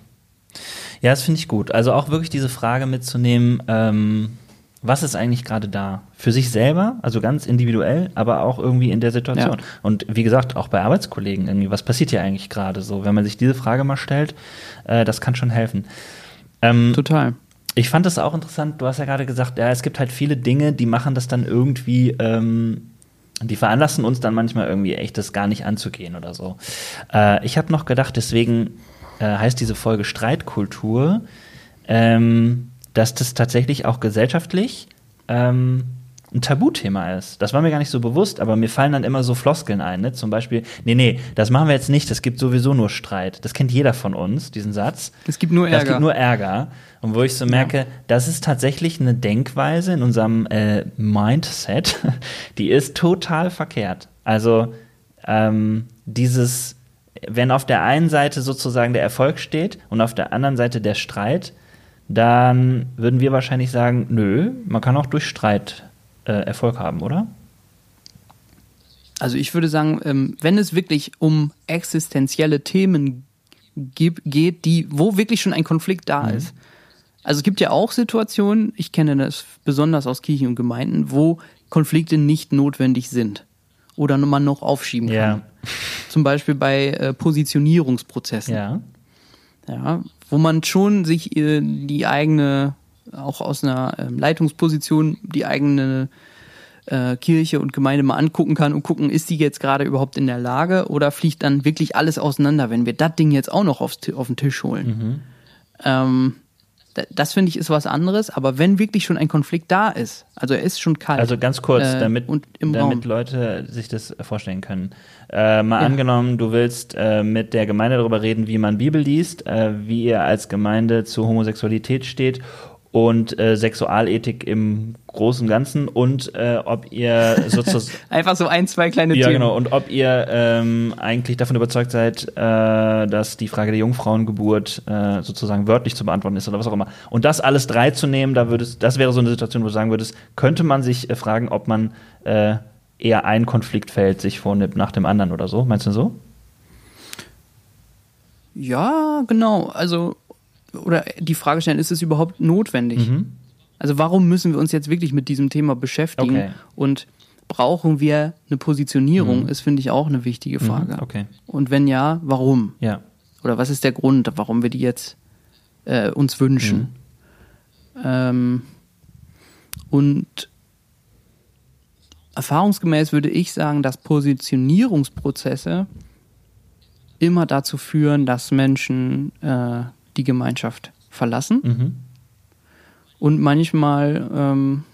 Ja, das finde ich gut. Also auch wirklich diese Frage mitzunehmen, ähm, was ist eigentlich gerade da? Für sich selber, also ganz individuell, aber auch irgendwie in der Situation. Ja. Und wie gesagt, auch bei Arbeitskollegen irgendwie, was passiert hier eigentlich gerade so? Wenn man sich diese Frage mal stellt, äh, das kann schon helfen. Ähm, Total. Ich fand das auch interessant. Du hast ja gerade gesagt, ja, es gibt halt viele Dinge, die machen das dann irgendwie, ähm, die veranlassen uns dann manchmal irgendwie echt, das gar nicht anzugehen oder so. Äh, ich habe noch gedacht, deswegen äh, heißt diese Folge Streitkultur, ähm, dass das tatsächlich auch gesellschaftlich ähm, ein Tabuthema ist. Das war mir gar nicht so bewusst, aber mir fallen dann immer so Floskeln ein. Ne? Zum Beispiel, nee, nee, das machen wir jetzt nicht, das gibt sowieso nur Streit. Das kennt jeder von uns, diesen Satz. Es gibt nur Ärger. gibt nur Ärger. Und wo ich so merke, das ist tatsächlich eine Denkweise in unserem äh, Mindset, die ist total verkehrt. Also ähm, dieses, wenn auf der einen Seite sozusagen der Erfolg steht und auf der anderen Seite der Streit, dann würden wir wahrscheinlich sagen, nö, man kann auch durch Streit äh, Erfolg haben, oder? Also ich würde sagen, ähm, wenn es wirklich um existenzielle Themen geht, die, wo wirklich schon ein Konflikt da ist. Also es gibt ja auch Situationen, ich kenne das besonders aus Kirchen und Gemeinden, wo Konflikte nicht notwendig sind oder man noch aufschieben kann. Ja. Zum Beispiel bei äh, Positionierungsprozessen. Ja. Ja, wo man schon sich äh, die eigene, auch aus einer ähm, Leitungsposition, die eigene äh, Kirche und Gemeinde mal angucken kann und gucken, ist die jetzt gerade überhaupt in der Lage oder fliegt dann wirklich alles auseinander, wenn wir das Ding jetzt auch noch aufs, auf den Tisch holen. Ähm, da- das finde ich ist was anderes, aber wenn wirklich schon ein Konflikt da ist, also er ist schon kalt. Also ganz kurz, äh, damit, damit Raum. Leute sich das vorstellen können. Äh, mal Ja. angenommen, du willst äh, mit der Gemeinde darüber reden, wie man Bibel liest, äh, wie ihr als Gemeinde zu Homosexualität steht und äh, Sexualethik im Großen und Ganzen und äh, ob ihr sozusagen Einfach so ein, zwei kleine ja, Themen. genau. Und ob ihr ähm, eigentlich davon überzeugt seid, äh, dass die Frage der Jungfrauengeburt äh, sozusagen wörtlich zu beantworten ist oder was auch immer. Und das alles drei zu nehmen, da würdest, das wäre so eine Situation, wo du sagen würdest, könnte man sich äh, fragen, ob man äh, eher ein Konfliktfeld sich vornimmt nach dem anderen oder so. Meinst du so? Ja, genau. Also, oder die Frage stellen, ist es überhaupt notwendig? Also, warum müssen wir uns jetzt wirklich mit diesem Thema beschäftigen? Okay. Und brauchen wir eine Positionierung, ist, finde ich, auch eine wichtige Frage. Mhm, okay. Und wenn ja, warum? Ja. oder was ist der Grund, warum wir die jetzt äh, uns wünschen. Mhm. Ähm, und erfahrungsgemäß würde ich sagen, dass Positionierungsprozesse immer dazu führen, dass Menschen äh, die Gemeinschaft verlassen. Mhm. Und manchmal ähm,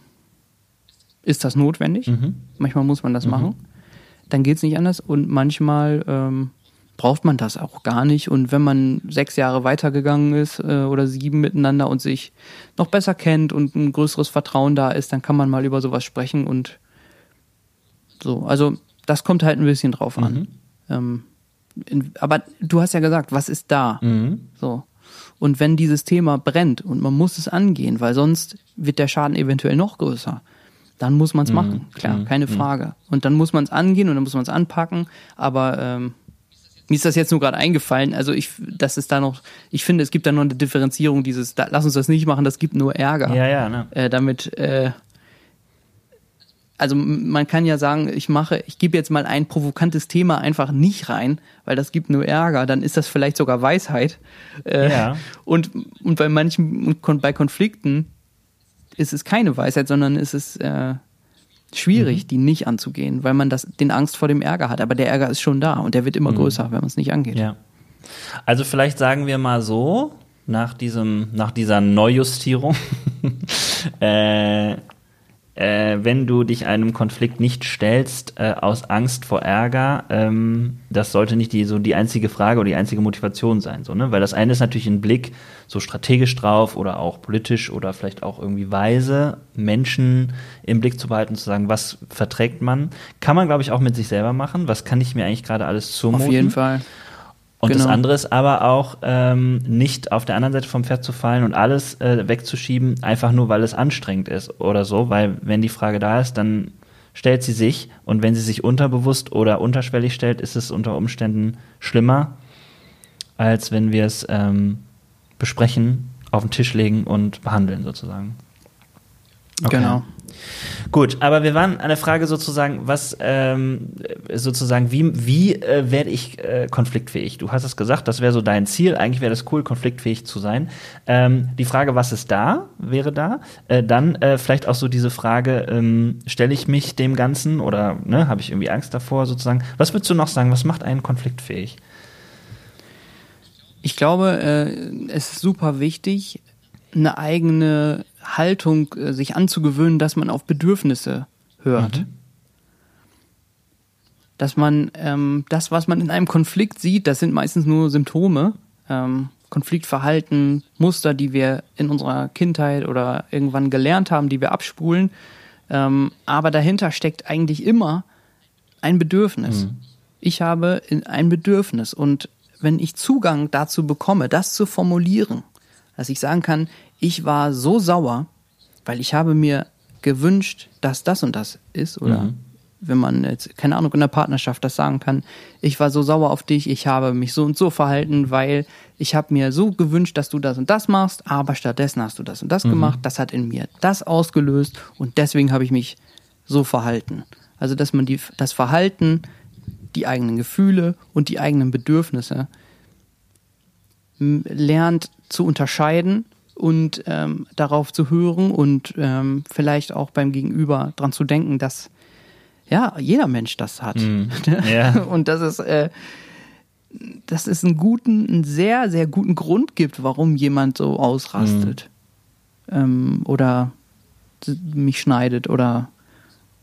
ist das notwendig. Mhm. Manchmal muss man das mhm. machen. Dann geht es nicht anders. Und manchmal ähm, braucht man das auch gar nicht. Und wenn man sechs Jahre weitergegangen ist äh, oder sieben miteinander und sich noch besser kennt und ein größeres Vertrauen da ist, dann kann man mal über sowas sprechen und so. Also das kommt halt ein bisschen drauf an. Mhm. Ähm, in, aber du hast ja gesagt, was ist da? Mhm. So. Und wenn dieses Thema brennt und man muss es angehen, weil sonst wird der Schaden eventuell noch größer, dann muss man es mhm. machen. Klar, mhm. keine mhm. Frage. Und dann muss man es angehen und dann muss man es anpacken. Aber ähm, mir ist das jetzt nur gerade eingefallen. Also ich, das ist da noch, ich finde, es gibt da noch eine Differenzierung dieses, da, lass uns das nicht machen, das gibt nur Ärger. Ja, ja, ne? Äh, damit äh, also man kann ja sagen, ich mache, ich gebe jetzt mal ein provokantes Thema einfach nicht rein, weil das gibt nur Ärger, dann ist das vielleicht sogar Weisheit. Äh, ja. Und, und bei manchen, bei Konflikten ist es keine Weisheit, sondern ist es äh, schwierig, mhm. die nicht anzugehen, weil man das, den Angst vor dem Ärger hat. Aber der Ärger ist schon da und der wird immer mhm. größer, wenn man es nicht angeht. Ja. Also vielleicht sagen wir mal so, nach diesem, nach dieser Neujustierung, äh, äh, wenn du dich einem Konflikt nicht stellst äh, aus Angst vor Ärger, ähm, das sollte nicht die, so die einzige Frage oder die einzige Motivation sein, so, ne? Weil das eine ist natürlich ein Blick so strategisch drauf oder auch politisch oder vielleicht auch irgendwie weise, Menschen im Blick zu behalten, zu sagen, was verträgt man. Kann man, glaube ich, auch mit sich selber machen. Was kann ich mir eigentlich gerade alles zumuten? Auf jeden Fall. Und genau. das andere ist aber auch, ähm, nicht auf der anderen Seite vom Pferd zu fallen und alles äh, wegzuschieben, einfach nur, weil es anstrengend ist oder so, weil wenn die Frage da ist, dann stellt sie sich und wenn sie sich unterbewusst oder unterschwellig stellt, ist es unter Umständen schlimmer, als wenn wir es ähm, besprechen, auf den Tisch legen und behandeln sozusagen. Okay. Genau. Gut, aber wir waren an der Frage sozusagen, was ähm, sozusagen, wie, wie äh, werde ich äh, konfliktfähig? Du hast es gesagt, das wäre so dein Ziel. Eigentlich wäre das cool, konfliktfähig zu sein. Ähm, die Frage, was ist da, wäre da. Äh, dann äh, vielleicht auch so diese Frage, ähm, stelle ich mich dem Ganzen oder ne, habe ich irgendwie Angst davor sozusagen? Was würdest du noch sagen? Was macht einen konfliktfähig? Ich glaube, äh, es ist super wichtig, eine eigene Haltung äh, sich anzugewöhnen, dass man auf Bedürfnisse hört. Mhm. Dass man ähm, das, was man in einem Konflikt sieht, das sind meistens nur Symptome. Ähm, Konfliktverhalten, Muster, die wir in unserer Kindheit oder irgendwann gelernt haben, die wir abspulen. Ähm, aber dahinter steckt eigentlich immer ein Bedürfnis. Mhm. Ich habe ein Bedürfnis und wenn ich Zugang dazu bekomme, das zu formulieren, dass ich sagen kann, ich war so sauer, weil ich habe mir gewünscht, dass das und das ist oder mhm. wenn man jetzt, keine Ahnung, in der Partnerschaft das sagen kann, ich war so sauer auf dich, ich habe mich so und so verhalten, weil ich habe mir so gewünscht, dass du das und das machst, aber stattdessen hast du das und das mhm. gemacht, das hat in mir das ausgelöst und deswegen habe ich mich so verhalten. Also, dass man die, das Verhalten, die eigenen Gefühle und die eigenen Bedürfnisse lernt zu unterscheiden und ähm, darauf zu hören und ähm, vielleicht auch beim Gegenüber dran zu denken, dass ja jeder Mensch das hat. Mm. Yeah. und dass es, äh, dass es einen guten, einen sehr, sehr guten Grund gibt, warum jemand so ausrastet. Mm. Ähm, oder mich schneidet oder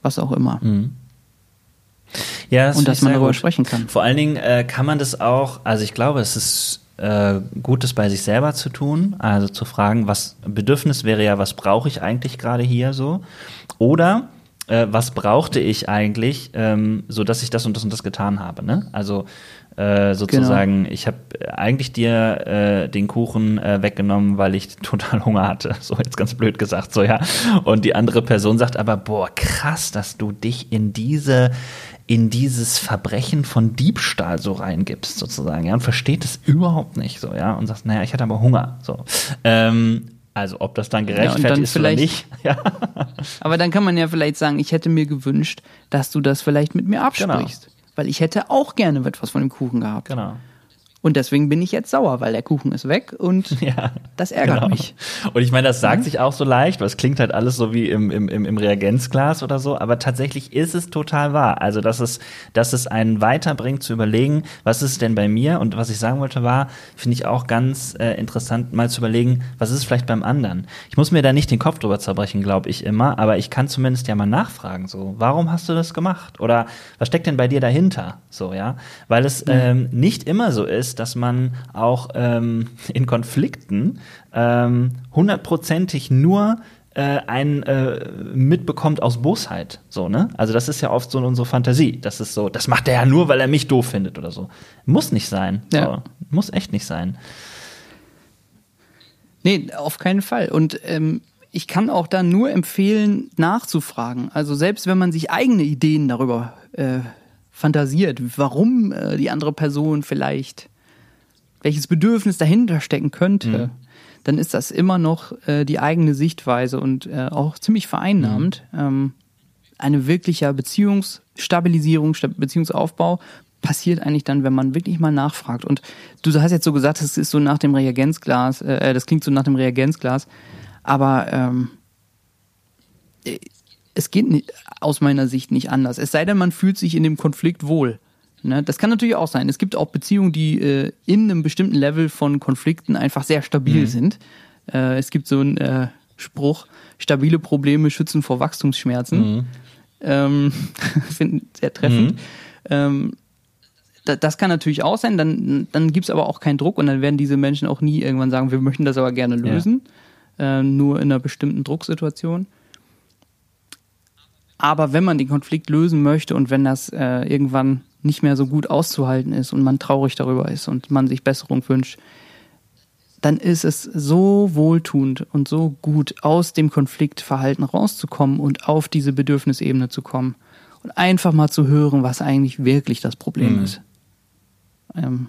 was auch immer. Mm. Ja, das und dass man darüber gut. sprechen kann. Vor allen Dingen äh, kann man das auch, also ich glaube, es ist äh, Gutes bei sich selber zu tun, also zu fragen, was Bedürfnis wäre ja, was brauche ich eigentlich gerade hier so? Oder äh, was brauchte ich eigentlich, ähm, so dass ich das und das und das getan habe? Ne? Also äh, sozusagen, genau. ich habe eigentlich dir äh, den Kuchen äh, weggenommen, weil ich total Hunger hatte. So jetzt ganz blöd gesagt, so ja. Und die andere Person sagt aber, boah, krass, dass du dich in diese in dieses Verbrechen von Diebstahl so reingibst, sozusagen, ja, und versteht es überhaupt nicht so, ja, und sagst, naja, ich hatte aber Hunger, so. Ähm, also ob das dann gerechtfertigt ja, dann ist oder nicht. Ja. Aber dann kann man ja vielleicht sagen, ich hätte mir gewünscht, dass du das vielleicht mit mir absprichst. Genau. Weil ich hätte auch gerne etwas von dem Kuchen gehabt. Genau. Und deswegen bin ich jetzt sauer, weil der Kuchen ist weg und ja, das ärgert genau. mich. Und ich meine, das sagt mhm. sich auch so leicht, weil es klingt halt alles so wie im, im, im Reagenzglas oder so, aber tatsächlich ist es total wahr. Also, dass es, dass es einen weiterbringt zu überlegen, was ist denn bei mir? Und was ich sagen wollte war, finde ich auch ganz äh, interessant, mal zu überlegen, was ist vielleicht beim anderen? Ich muss mir da nicht den Kopf drüber zerbrechen, glaube ich immer, aber ich kann zumindest ja mal nachfragen, so, warum hast du das gemacht? Oder was steckt denn bei dir dahinter? So, ja, weil es mhm. ähm, nicht immer so ist, dass man auch ähm, in Konflikten ähm, hundertprozentig nur äh, einen äh, mitbekommt aus Bosheit, so ne? Also das ist ja oft so unsere Fantasie. Das ist so, das macht er ja nur, weil er mich doof findet oder so. Muss nicht sein. Ja. So. Muss echt nicht sein. Nee, auf keinen Fall. Und ähm, ich kann auch da nur empfehlen, nachzufragen. Also selbst wenn man sich eigene Ideen darüber äh, fantasiert, warum äh, die andere Person vielleicht, welches Bedürfnis dahinter stecken könnte, mhm. dann ist das immer noch äh, die eigene Sichtweise und äh, auch ziemlich vereinnahmend. Mhm. Ähm, eine wirkliche Beziehungsstabilisierung, Beziehungsaufbau passiert eigentlich dann, wenn man wirklich mal nachfragt. Und du hast jetzt so gesagt, das ist so nach dem Reagenzglas, äh, äh das klingt so nach dem Reagenzglas, aber ähm, es geht nicht, aus meiner Sicht nicht anders. Es sei denn, man fühlt sich in dem Konflikt wohl. Ne? Das kann natürlich auch sein. Es gibt auch Beziehungen, die äh, in einem bestimmten Level von Konflikten einfach sehr stabil mhm. sind. Äh, es gibt so einen äh, Spruch, stabile Probleme schützen vor Wachstumsschmerzen. Mhm. Ähm, Finde sehr treffend. Mhm. Ähm, das kann natürlich auch sein, dann, dann gibt es aber auch keinen Druck und dann werden diese Menschen auch nie irgendwann sagen, wir möchten das aber gerne lösen, ja. äh, nur in einer bestimmten Drucksituation. Aber wenn man den Konflikt lösen möchte und wenn das äh, irgendwann nicht mehr so gut auszuhalten ist und man traurig darüber ist und man sich Besserung wünscht, dann ist es so wohltuend und so gut, aus dem Konfliktverhalten rauszukommen und auf diese Bedürfnisebene zu kommen und einfach mal zu hören, was eigentlich wirklich das Problem mhm. ist. Ähm,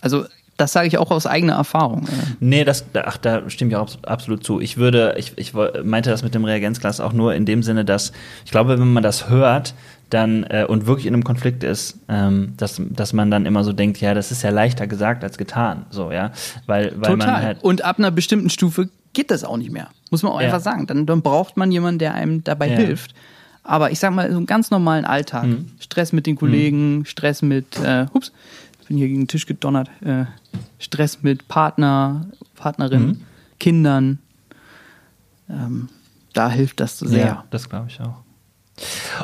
also das sage ich auch aus eigener Erfahrung. Nee, das, ach, da stimme ich auch absolut zu. Ich würde, ich, ich meinte das mit dem Reagenzglas auch nur in dem Sinne, dass ich glaube, wenn man das hört, dann äh, und wirklich in einem Konflikt ist, ähm, dass, dass man dann immer so denkt, ja, das ist ja leichter gesagt als getan. So, ja. Weil, weil Total. man halt und ab einer bestimmten Stufe geht das auch nicht mehr. Muss man auch ja. einfach sagen. Dann, dann braucht man jemanden, der einem dabei ja. hilft. Aber ich sag mal, so einen ganz normalen Alltag. Mhm. Stress mit den Kollegen, mhm. Stress mit, äh, hups, bin hier gegen den Tisch gedonnert. Äh, Stress mit Partner, Partnerin, mhm. Kindern. Ähm, da hilft das sehr. Ja, das glaube ich auch.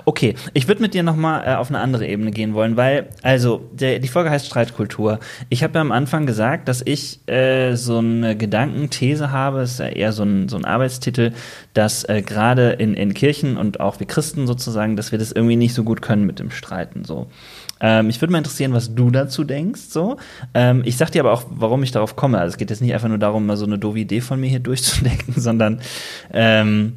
Okay, ich würde mit dir nochmal äh, auf eine andere Ebene gehen wollen, weil, also, der, die Folge heißt Streitkultur. Ich habe ja am Anfang gesagt, dass ich äh, so eine Gedankenthese habe, ist ja eher so ein, so ein Arbeitstitel, dass äh, gerade in, in Kirchen und auch wir Christen sozusagen, dass wir das irgendwie nicht so gut können mit dem Streiten. So. Ähm, mich würde mal interessieren, was du dazu denkst. So. Ähm, ich sag dir aber auch, warum ich darauf komme. Also es geht jetzt nicht einfach nur darum, mal so eine doofe Idee von mir hier durchzudenken, sondern ähm,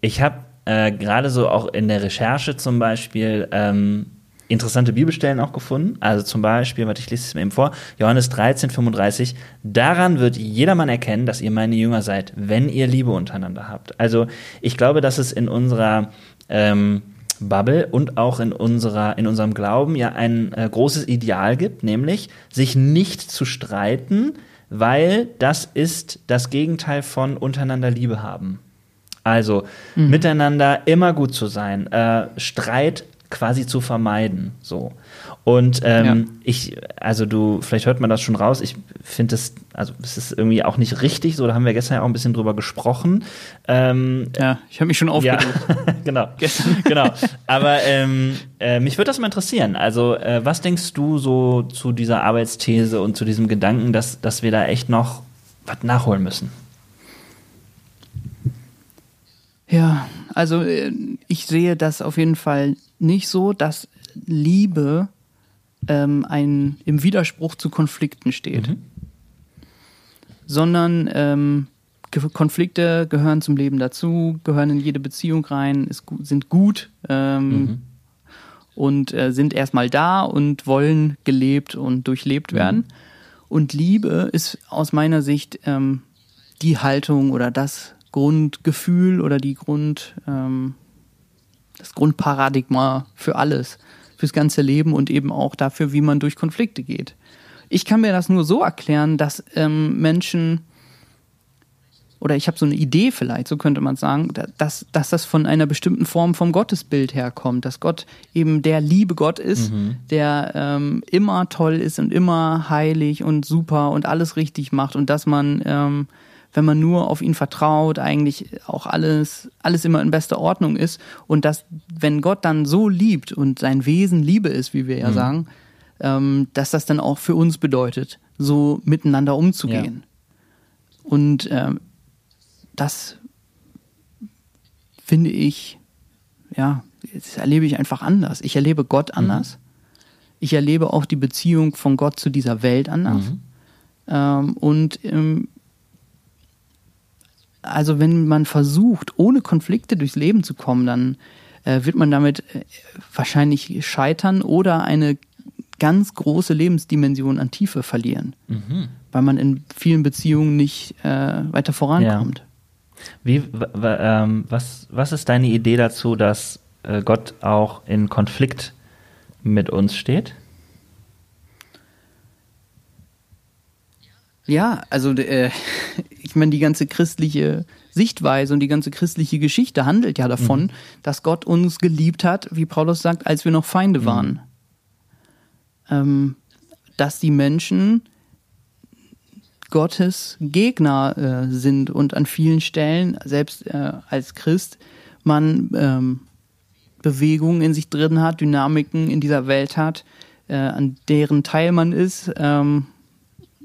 ich habe äh, gerade so auch in der Recherche zum Beispiel ähm, interessante Bibelstellen auch gefunden. Also zum Beispiel, warte, ich lese es mir eben vor, Johannes 13, 35, daran wird jedermann erkennen, dass ihr meine Jünger seid, wenn ihr Liebe untereinander habt. Also ich glaube, dass es in unserer ähm, Bubble und auch in unserer in unserem Glauben ja ein äh, großes Ideal gibt, nämlich sich nicht zu streiten, weil das ist das Gegenteil von untereinander Liebe haben. Also mhm. miteinander immer gut zu sein, äh, Streit quasi zu vermeiden. So. Und ähm, ja. ich, also du, vielleicht hört man das schon raus, ich finde es, also es ist irgendwie auch nicht richtig, so, da haben wir gestern ja auch ein bisschen drüber gesprochen. Ähm, ja, ich habe mich schon aufgeregt. Ja, genau, genau. Aber ähm, äh, mich würde das mal interessieren. Also, äh, was denkst du so zu dieser Arbeitsthese und zu diesem Gedanken, dass, dass wir da echt noch was nachholen müssen? Ja, also äh, ich sehe das auf jeden Fall nicht so, dass Liebe ähm, ein, im Widerspruch zu Konflikten steht. Mhm. Sondern ähm, Konflikte gehören zum Leben dazu, gehören in jede Beziehung rein, ist, sind gut ähm, mhm. und äh, sind erstmal da und wollen gelebt und durchlebt mhm. werden. Und Liebe ist aus meiner Sicht ähm, die Haltung oder das Grundgefühl oder die Grund, ähm, das Grundparadigma für alles fürs ganze Leben und eben auch dafür, wie man durch Konflikte geht. Ich kann mir das nur so erklären, dass ähm, Menschen oder ich habe so eine Idee vielleicht, so könnte man sagen, dass, dass das von einer bestimmten Form vom Gottesbild herkommt, dass Gott eben der liebe Gott ist, mhm. der ähm, immer toll ist und immer heilig und super und alles richtig macht und dass man, ähm, wenn man nur auf ihn vertraut, eigentlich auch alles, alles immer in bester Ordnung ist und dass, wenn Gott dann so liebt und sein Wesen Liebe ist, wie wir ja mhm. sagen, ähm, dass das dann auch für uns bedeutet, so miteinander umzugehen. Ja. Und ähm, das finde ich, ja, das erlebe ich einfach anders. Ich erlebe Gott mhm. anders. Mhm. Ich erlebe auch die Beziehung von Gott zu dieser Welt anders. Mhm. Ähm, und ähm, also wenn man versucht, ohne Konflikte durchs Leben zu kommen, dann äh, wird man damit äh, wahrscheinlich scheitern oder eine ganz große Lebensdimension an Tiefe verlieren, mhm. weil man in vielen Beziehungen nicht äh, weiter vorankommt. Ja. Wie, ähm, was, was ist deine Idee dazu, dass äh, Gott auch in Konflikt mit uns steht? Ja, also äh, ich meine, die ganze christliche Sichtweise und die ganze christliche Geschichte handelt ja davon, mhm. dass Gott uns geliebt hat, wie Paulus sagt, als wir noch Feinde mhm. waren. Ähm, dass die Menschen Gottes Gegner äh, sind und an vielen Stellen, selbst äh, als Christ, man ähm, Bewegungen in sich drin hat, Dynamiken in dieser Welt hat, äh, an deren Teil man ist ähm,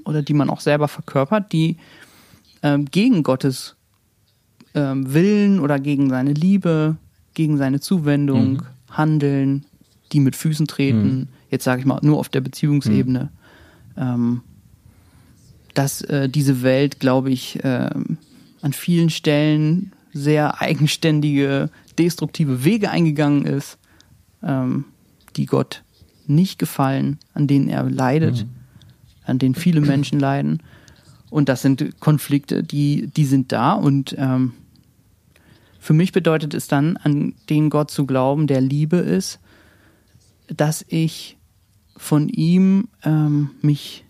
oder die man auch selber verkörpert, die ähm, gegen Gottes ähm, Willen oder gegen seine Liebe, gegen seine Zuwendung mhm. handeln, die mit Füßen treten, mhm. jetzt sage ich mal nur auf der Beziehungsebene. Mhm. Ähm, dass äh, diese Welt, glaube ich, äh, an vielen Stellen sehr eigenständige, destruktive Wege eingegangen ist, ähm, die Gott nicht gefallen, an denen er leidet, mhm. an denen viele Menschen leiden. Und das sind Konflikte, die, die sind da. Und ähm, für mich bedeutet es dann, an den Gott zu glauben, der Liebe ist, dass ich von ihm ähm, mich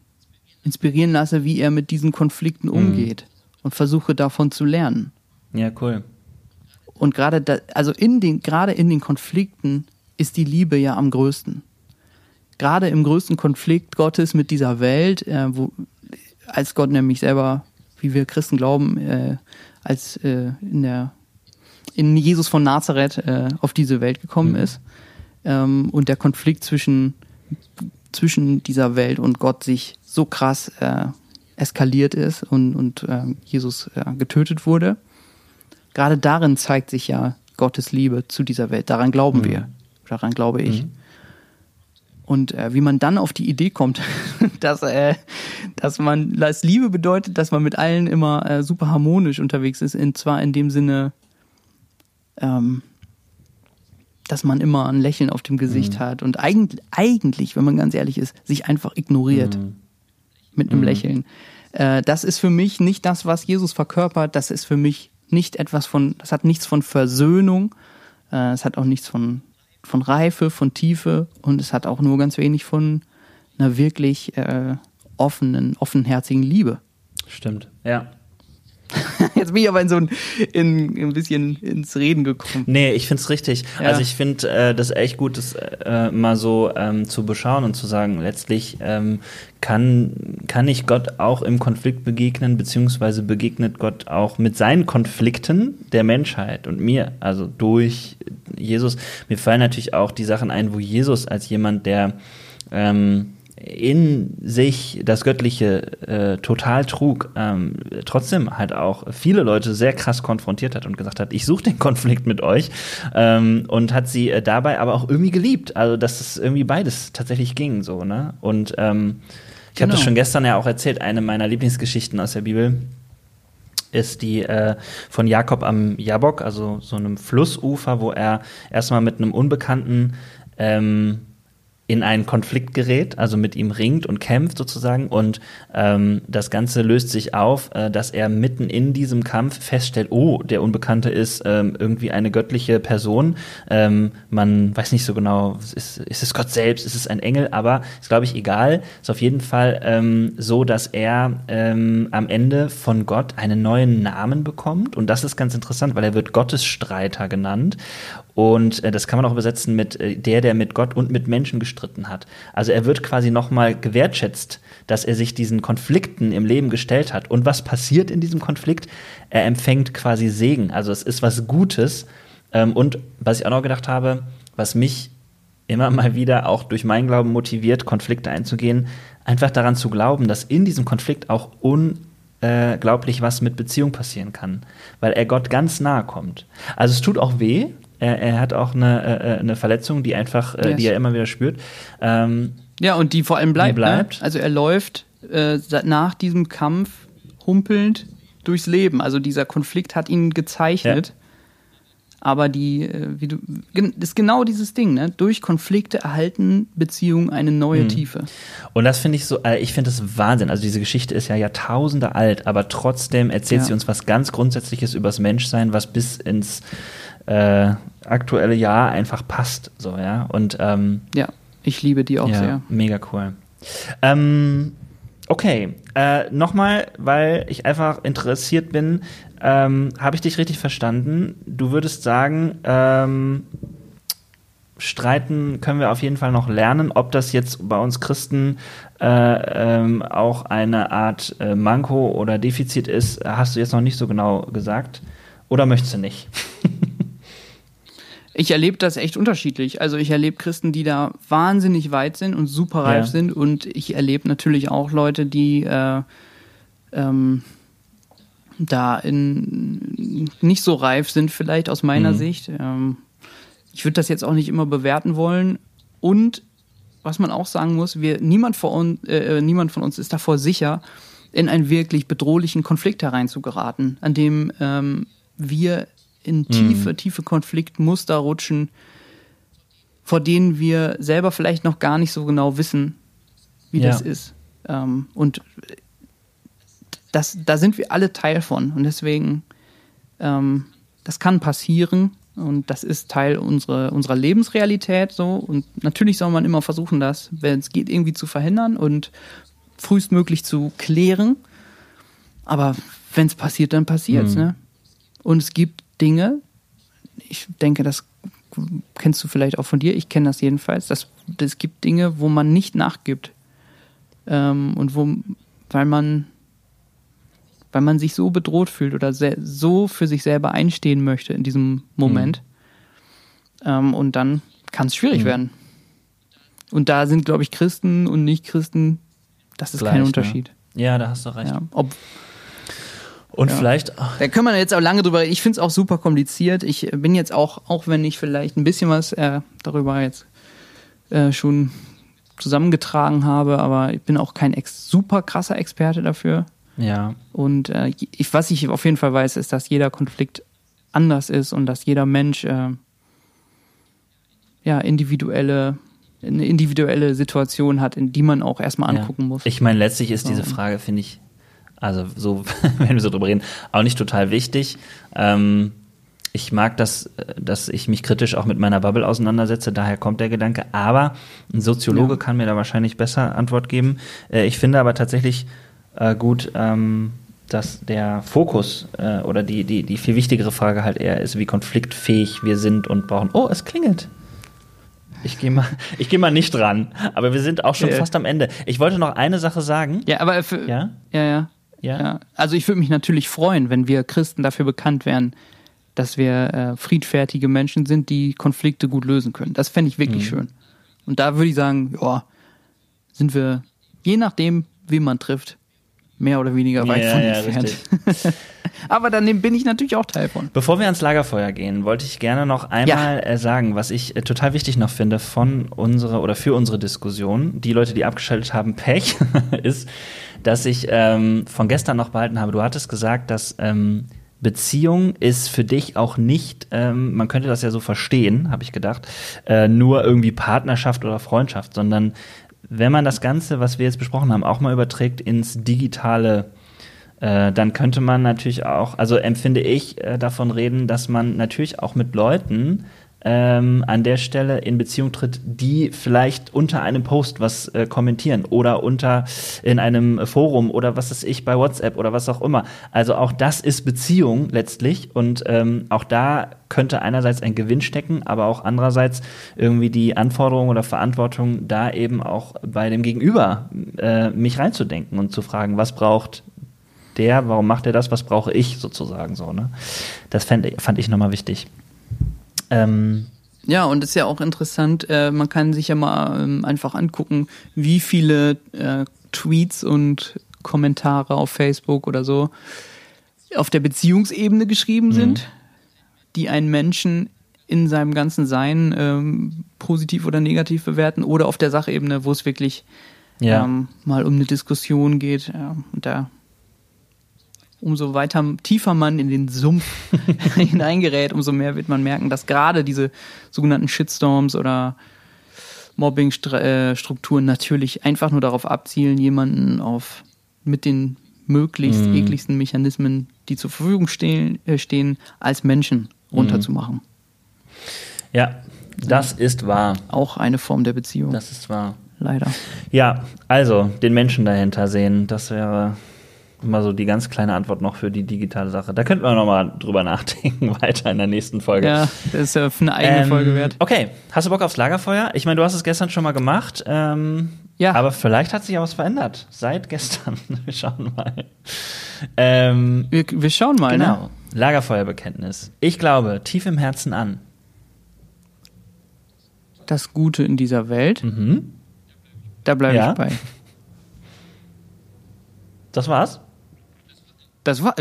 inspirieren lasse, wie er mit diesen Konflikten mhm. umgeht mhm. und versuche davon zu lernen. Ja, cool. Und gerade da, also in den, gerade in den Konflikten ist die Liebe ja am größten. Gerade im größten Konflikt Gottes mit dieser Welt, äh, wo, als Gott nämlich selber, wie wir Christen glauben, äh, als äh, in der in Jesus von Nazareth äh, auf diese Welt gekommen mhm. ist ähm, und der Konflikt zwischen zwischen dieser Welt und Gott sich so krass äh, eskaliert ist und, und äh, Jesus äh, getötet wurde. Gerade darin zeigt sich ja Gottes Liebe zu dieser Welt. Daran glauben mhm. wir. Daran glaube ich. Mhm. Und äh, wie man dann auf die Idee kommt, dass, äh, dass man, dass Liebe bedeutet, dass man mit allen immer äh, super harmonisch unterwegs ist, und zwar in dem Sinne, ähm, dass man immer ein Lächeln auf dem Gesicht mhm. hat und eigentlich, eigentlich, wenn man ganz ehrlich ist, sich einfach ignoriert mhm. mit einem mhm. Lächeln. Äh, das ist für mich nicht das, was Jesus verkörpert. Das ist für mich nicht etwas von, das hat nichts von Versöhnung. Äh, es hat auch nichts von, von Reife, von Tiefe und es hat auch nur ganz wenig von einer wirklich äh, offenen, offenherzigen Liebe. Stimmt, ja. Jetzt bin ich aber in so ein, in, ein bisschen ins Reden gekommen. Nee, ich find's richtig. Ja. Also ich finde äh, das echt gut, das äh, mal so ähm, zu beschauen und zu sagen, letztlich ähm, kann, kann ich Gott auch im Konflikt begegnen, beziehungsweise begegnet Gott auch mit seinen Konflikten der Menschheit und mir, also durch Jesus. Mir fallen natürlich auch die Sachen ein, wo Jesus als jemand, der ähm, in sich das Göttliche äh, total trug, ähm, trotzdem halt auch viele Leute sehr krass konfrontiert hat und gesagt hat, ich suche den Konflikt mit euch ähm, und hat sie äh, dabei aber auch irgendwie geliebt. Also dass es irgendwie beides tatsächlich ging so, ne? Und ähm, ich genau. habe das schon gestern ja auch erzählt, eine meiner Lieblingsgeschichten aus der Bibel ist die äh, von Jakob am Jabok, also so einem Flussufer, wo er erstmal mit einem Unbekannten ähm, in einen Konflikt gerät, also mit ihm ringt und kämpft sozusagen. Und ähm, das Ganze löst sich auf, äh, dass er mitten in diesem Kampf feststellt, oh, der Unbekannte ist ähm, irgendwie eine göttliche Person. Ähm, man weiß nicht so genau, ist, ist es Gott selbst, ist es ein Engel, aber ist, glaube ich, egal. Ist auf jeden Fall ähm, so, dass er ähm, am Ende von Gott einen neuen Namen bekommt. Und das ist ganz interessant, weil er wird Gottesstreiter genannt. Und äh, das kann man auch übersetzen mit äh, der, der mit Gott und mit Menschen gestritten hat. Also er wird quasi nochmal gewertschätzt, dass er sich diesen Konflikten im Leben gestellt hat. Und was passiert in diesem Konflikt? Er empfängt quasi Segen. Also es ist was Gutes. Ähm, und was ich auch noch gedacht habe, was mich immer mal wieder auch durch meinen Glauben motiviert, Konflikte einzugehen, einfach daran zu glauben, dass in diesem Konflikt auch unglaublich was mit Beziehung passieren kann, weil er Gott ganz nahe kommt. Also es tut auch weh, er, er hat auch eine, äh, äh, eine Verletzung, die einfach, äh, yes. die er immer wieder spürt. Ähm, ja, und die vor allem bleibt. Bleibt. Ne? Also er läuft äh, nach diesem Kampf humpelnd durchs Leben. Also dieser Konflikt hat ihn gezeichnet. Ja. Aber die, äh, wie du, ist genau dieses Ding, ne? Durch Konflikte erhalten Beziehungen eine neue mhm. Tiefe. Und das finde ich so, ich finde das Wahnsinn. Also diese Geschichte ist ja Jahrtausende alt, aber trotzdem erzählt ja. sie uns was ganz Grundsätzliches übers Menschsein, was bis ins äh, aktuelle Jahr einfach passt. So, ja. Und ähm, ja, ich liebe die auch ja, sehr. Mega cool. Ähm, okay, äh, nochmal, weil ich einfach interessiert bin, ähm, habe ich dich richtig verstanden? Du würdest sagen, ähm, streiten können wir auf jeden Fall noch lernen, ob das jetzt bei uns Christen äh, ähm, auch eine Art äh, Manko oder Defizit ist, hast du jetzt noch nicht so genau gesagt. Oder möchtest du nicht? ich erlebe das echt unterschiedlich. Also ich erlebe Christen, die da wahnsinnig weit sind und super reif ja. sind. Und ich erlebe natürlich auch Leute, die äh, ähm, da in, nicht so reif sind, vielleicht aus meiner mhm. Sicht. Ähm, ich würde das jetzt auch nicht immer bewerten wollen. Und was man auch sagen muss, wir, niemand, von, äh, niemand von uns ist davor sicher, in einen wirklich bedrohlichen Konflikt hereinzugeraten, an dem ähm, wir in tiefe, mhm. tiefe Konfliktmuster rutschen, vor denen wir selber vielleicht noch gar nicht so genau wissen, wie ja. das ist. Ähm, und das, da sind wir alle Teil von. Und deswegen, ähm, das kann passieren. Und das ist Teil unserer, unserer Lebensrealität so. Und natürlich soll man immer versuchen, das, wenn es geht, irgendwie zu verhindern und frühestmöglich zu klären. Aber wenn es passiert, dann passiert es. Mhm. Ne? Und es gibt Dinge, ich denke, das kennst du vielleicht auch von dir, ich kenne das jedenfalls, dass es gibt Dinge, wo man nicht nachgibt. Ähm, und wo, weil man, weil man sich so bedroht fühlt oder so für sich selber einstehen möchte in diesem Moment. Mhm. Ähm, und dann kann es schwierig mhm. werden. Und da sind, glaube ich, Christen und Nicht-Christen, das ist Gleich, kein ne? Unterschied. Ne? Ja, da hast du recht. Ja, ob, und ja. vielleicht. Da können wir jetzt auch lange drüber reden. Ich finde es auch super kompliziert. Ich bin jetzt auch, auch wenn ich vielleicht ein bisschen was äh, darüber jetzt äh, schon zusammengetragen habe, aber ich bin auch kein ex super krasser Experte dafür. Ja. Und äh, ich, was ich auf jeden Fall weiß, ist, dass jeder Konflikt anders ist und dass jeder Mensch äh, ja individuelle eine individuelle Situation hat, in die man auch erstmal angucken ja. muss. Ich meine, letztlich ist diese Frage, finde ich, also so, wenn wir so drüber reden, auch nicht total wichtig. Ähm, ich mag das, dass ich mich kritisch auch mit meiner Bubble auseinandersetze, daher kommt der Gedanke. Aber ein Soziologe ja. kann mir da wahrscheinlich besser Antwort geben. Äh, ich finde aber tatsächlich äh, gut, ähm, dass der Fokus äh, oder die, die, die viel wichtigere Frage halt eher ist, wie konfliktfähig wir sind und brauchen. Oh, es klingelt. Ich gehe mal, ich gehe mal nicht dran. Aber wir sind auch schon fast am Ende. Ich wollte noch eine Sache sagen. Ja, aber für, ja, ja, ja. Ja. ja. Also ich würde mich natürlich freuen, wenn wir Christen dafür bekannt wären, dass wir äh, friedfertige Menschen sind, die Konflikte gut lösen können. Das fände ich wirklich mhm. schön. Und da würde ich sagen, ja, sind wir, je nachdem, wen man trifft, mehr oder weniger weit ja, von ja, entfernt. Aber dann bin ich natürlich auch Teil von. Bevor wir ans Lagerfeuer gehen, wollte ich gerne noch einmal ja. Äh, sagen, was ich äh, total wichtig noch finde von unserer oder für unsere Diskussion. Die Leute, die abgeschaltet haben, Pech, ist, dass ich ähm, von gestern noch behalten habe. Du hattest gesagt, dass ähm, Beziehung ist für dich auch nicht, ähm, man könnte das ja so verstehen, habe ich gedacht, äh, nur irgendwie Partnerschaft oder Freundschaft, sondern wenn man das Ganze, was wir jetzt besprochen haben, auch mal überträgt ins digitale äh, dann könnte man natürlich auch, also empfinde ich äh, davon reden, dass man natürlich auch mit Leuten ähm, an der Stelle in Beziehung tritt, die vielleicht unter einem Post was äh, kommentieren oder unter in einem Forum oder was ist ich bei WhatsApp oder was auch immer. Also auch das ist Beziehung letztlich und ähm, auch da könnte einerseits ein Gewinn stecken, aber auch andererseits irgendwie die Anforderung oder Verantwortung da eben auch bei dem Gegenüber äh, mich reinzudenken und zu fragen, was braucht der, warum macht er das, was brauche ich sozusagen so. Ne? Das fand, fand ich nochmal wichtig. Ähm, ja, und es ist ja auch interessant, äh, man kann sich ja mal ähm, einfach angucken, wie viele äh, Tweets und Kommentare auf Facebook oder so auf der Beziehungsebene geschrieben mhm. sind, die einen Menschen in seinem ganzen Sein ähm, positiv oder negativ bewerten oder auf der Sachebene, wo es wirklich ja. ähm, mal um eine Diskussion geht. Ja, und da umso weiter tiefer man in den Sumpf hineingerät, umso mehr wird man merken, dass gerade diese sogenannten Shitstorms oder Mobbing-Strukturen natürlich einfach nur darauf abzielen, jemanden auf mit den möglichst mhm. ekligsten Mechanismen, die zur Verfügung stehen, äh, stehen als Menschen runterzumachen. Ja, das ist wahr. Auch eine Form der Beziehung. Das ist wahr. Leider. Ja, also den Menschen dahinter sehen, das wäre Mal so die ganz kleine Antwort noch für die digitale Sache. Da könnten wir noch mal drüber nachdenken, weiter in der nächsten Folge. Ja, das ist ja für eine eigene ähm, Folge wert. Okay, hast du Bock aufs Lagerfeuer? Ich meine, du hast es gestern schon mal gemacht. Ähm, ja. Aber vielleicht hat sich ja was verändert seit gestern. wir schauen mal. Ähm, wir, wir, schauen mal, genau. Ne? Lagerfeuerbekenntnis. Ich glaube tief im Herzen an. Das Gute in dieser Welt. Mhm. Da bleibe ja. ich bei. Das war's? Das war.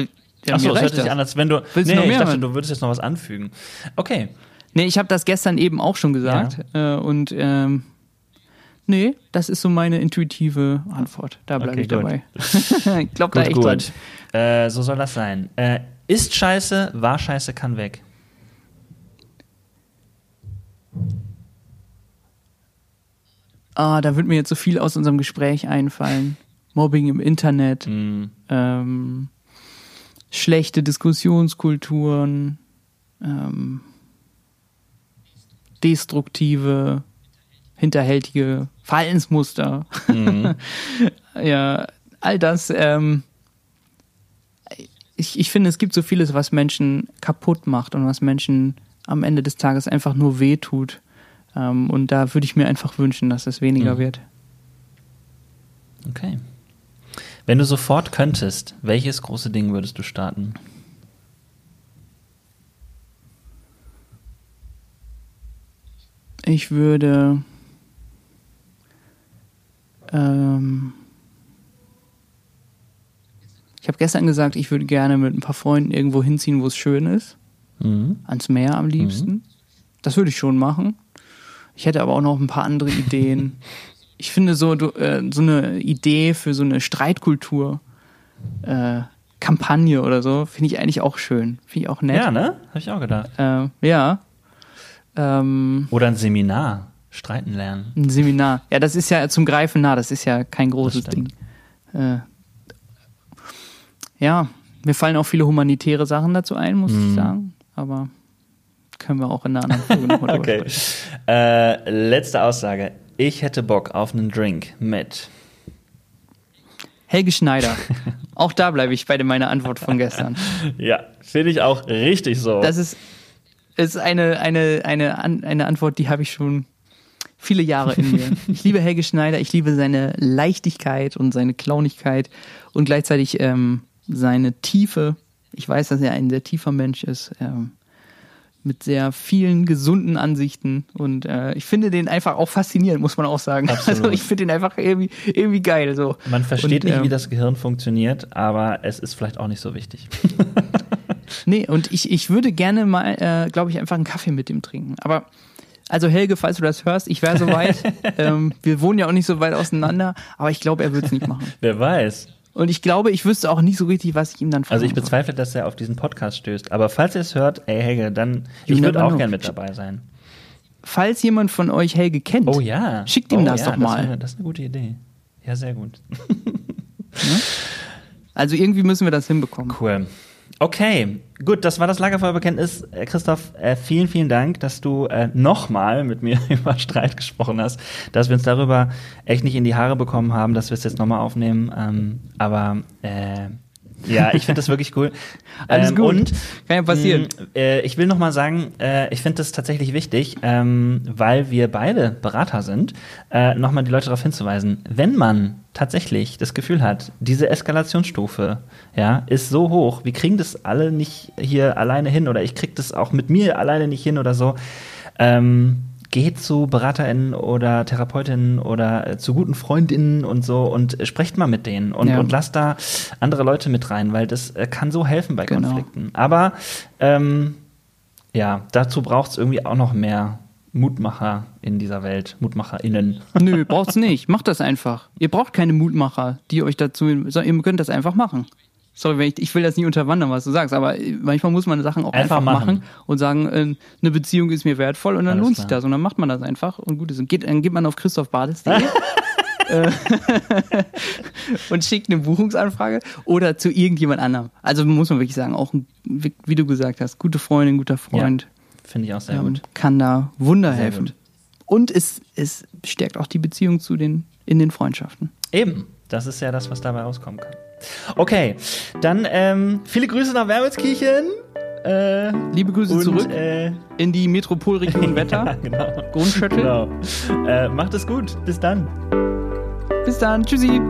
Ja, Achso, das hört sich an, als wenn du. Willst nee, du noch mehr ich dachte, du würdest jetzt noch was anfügen. Okay. Nee, ich habe das gestern eben auch schon gesagt. Ja. Äh, und ähm, nee, das ist so meine intuitive Antwort. Da bleibe okay, ich dabei. ich glaube da echt gut. Äh, so soll das sein. Äh, ist scheiße, war scheiße, kann weg. Ah, da wird mir jetzt so viel aus unserem Gespräch einfallen. Mobbing im Internet, mhm. ähm, schlechte Diskussionskulturen, ähm, destruktive, hinterhältige Verhaltensmuster. Mhm. ja, all das. Ähm, ich, ich finde, es gibt so vieles, was Menschen kaputt macht und was Menschen am Ende des Tages einfach nur wehtut. Ähm, und da würde ich mir einfach wünschen, dass es weniger mhm. wird. Okay. Wenn du sofort könntest, welches große Ding würdest du starten? Ich würde ähm, ich habe gestern gesagt, ich würde gerne mit ein paar Freunden irgendwo hinziehen, wo es schön ist. Mhm. Ans Meer am liebsten. Mhm. Das würde ich schon machen. Ich hätte aber auch noch ein paar andere Ideen. ich finde so, du, äh, so eine Idee für so eine Streitkultur, äh, Kampagne oder so, finde ich eigentlich auch schön. Finde ich auch nett. Ja, ne? Habe ich auch gedacht. Äh, ja. Ähm, oder ein Seminar. Streiten lernen. Ein Seminar. Ja, das ist ja zum Greifen nah, das ist ja kein großes Ding. Äh, ja, mir fallen auch viele humanitäre Sachen dazu ein, muss mm. ich mhm. sagen. Aber können wir auch in einer anderen Folge nochmal Okay. Äh, letzte Aussage. Ich hätte Bock auf einen Drink mit Helge Schneider. auch da bleibe ich bei meiner Antwort von gestern. ja, finde ich auch richtig so. Das ist, ist eine, eine, eine, eine Antwort, die habe ich schon viele Jahre in mir. Ich liebe Helge Schneider, ich liebe seine Leichtigkeit und seine Clownigkeit und gleichzeitig ähm, seine Tiefe. Ich weiß, dass er ein sehr tiefer Mensch ist. Ähm, mit sehr vielen gesunden Ansichten und äh, ich finde den einfach auch faszinierend, muss man auch sagen. Absolut. Also ich finde den einfach irgendwie, irgendwie geil. So. Man versteht und, nicht, ähm, wie das Gehirn funktioniert, aber es ist vielleicht auch nicht so wichtig. nee, und ich, ich würde gerne mal, äh, glaube ich, einfach einen Kaffee mit dem trinken. Aber also Helge, falls du das hörst, ich wäre soweit. ähm, wir wohnen ja auch nicht so weit auseinander, aber ich glaube, er wird es nicht machen. Wer weiß. Und ich glaube, ich wüsste auch nicht so richtig, was ich ihm dann fragen Also ich bezweifle, dass er auf diesen Podcast stößt. Aber falls ihr es hört, ey Helge, dann You ich würde auch know. gern mit dabei sein. Falls jemand von euch Helge kennt, Oh ja. schickt ihm oh, das ja, doch mal. Das, das ist eine gute Idee. Ja, sehr gut. also irgendwie müssen wir das hinbekommen. Cool. Okay, gut, das war das Lagerfeuerbekenntnis. Äh, Christoph, äh, vielen, vielen Dank, dass du äh, nochmal mit mir über Streit gesprochen hast, dass wir uns darüber echt nicht in die Haare bekommen haben, dass wir es jetzt nochmal aufnehmen. Ähm, aber äh, ja, ich finde das wirklich cool. Alles Ähm, gut. Und Kann ja passieren. mh, äh, ich will noch mal sagen, äh, ich finde das tatsächlich wichtig, ähm, weil wir beide Berater sind, äh, noch mal die Leute darauf hinzuweisen, wenn man tatsächlich das Gefühl hat, diese Eskalationsstufe ja, ist so hoch, wir kriegen das alle nicht hier alleine hin oder ich krieg das auch mit mir alleine nicht hin oder so, ähm, geht zu BeraterInnen oder TherapeutInnen oder äh, zu guten FreundInnen und so und äh, sprecht mal mit denen und, Ja. und lasst da andere Leute mit rein, weil das äh, kann so helfen bei Genau. Konflikten. Aber ähm, ja, dazu braucht es irgendwie auch noch mehr Mutmacher in dieser Welt, MutmacherInnen. Nö, braucht's nicht. Macht das einfach. Ihr braucht keine Mutmacher, die euch dazu, sondern ihr könnt das einfach machen. Sorry, ich, ich will das nicht unterwandern, was du sagst, aber manchmal muss man Sachen auch Einfach einfach, machen. machen. und sagen, äh, eine Beziehung ist mir wertvoll und dann Alles lohnt sich klar. das und dann macht man das einfach und gut ist. Und geht, dann geht man auf christophbades.de äh, und schickt eine Buchungsanfrage oder zu irgendjemand anderem. Also muss man wirklich sagen, auch, wie du gesagt hast, gute Freundin, guter Freund Finde ich auch sehr ähm, gut. kann da Wunder Sehr helfen. gut. Und es, es stärkt auch die Beziehung zu den, in den Freundschaften. Eben, das ist ja das, was dabei rauskommen kann. Okay, dann ähm, viele Grüße nach Wermelskirchen. Äh, Liebe Grüße und, zurück äh, in die Metropolregion Wetter. ja, genau. Grundschüttel. Genau. Äh, macht es gut. Bis dann. Bis dann. Tschüssi.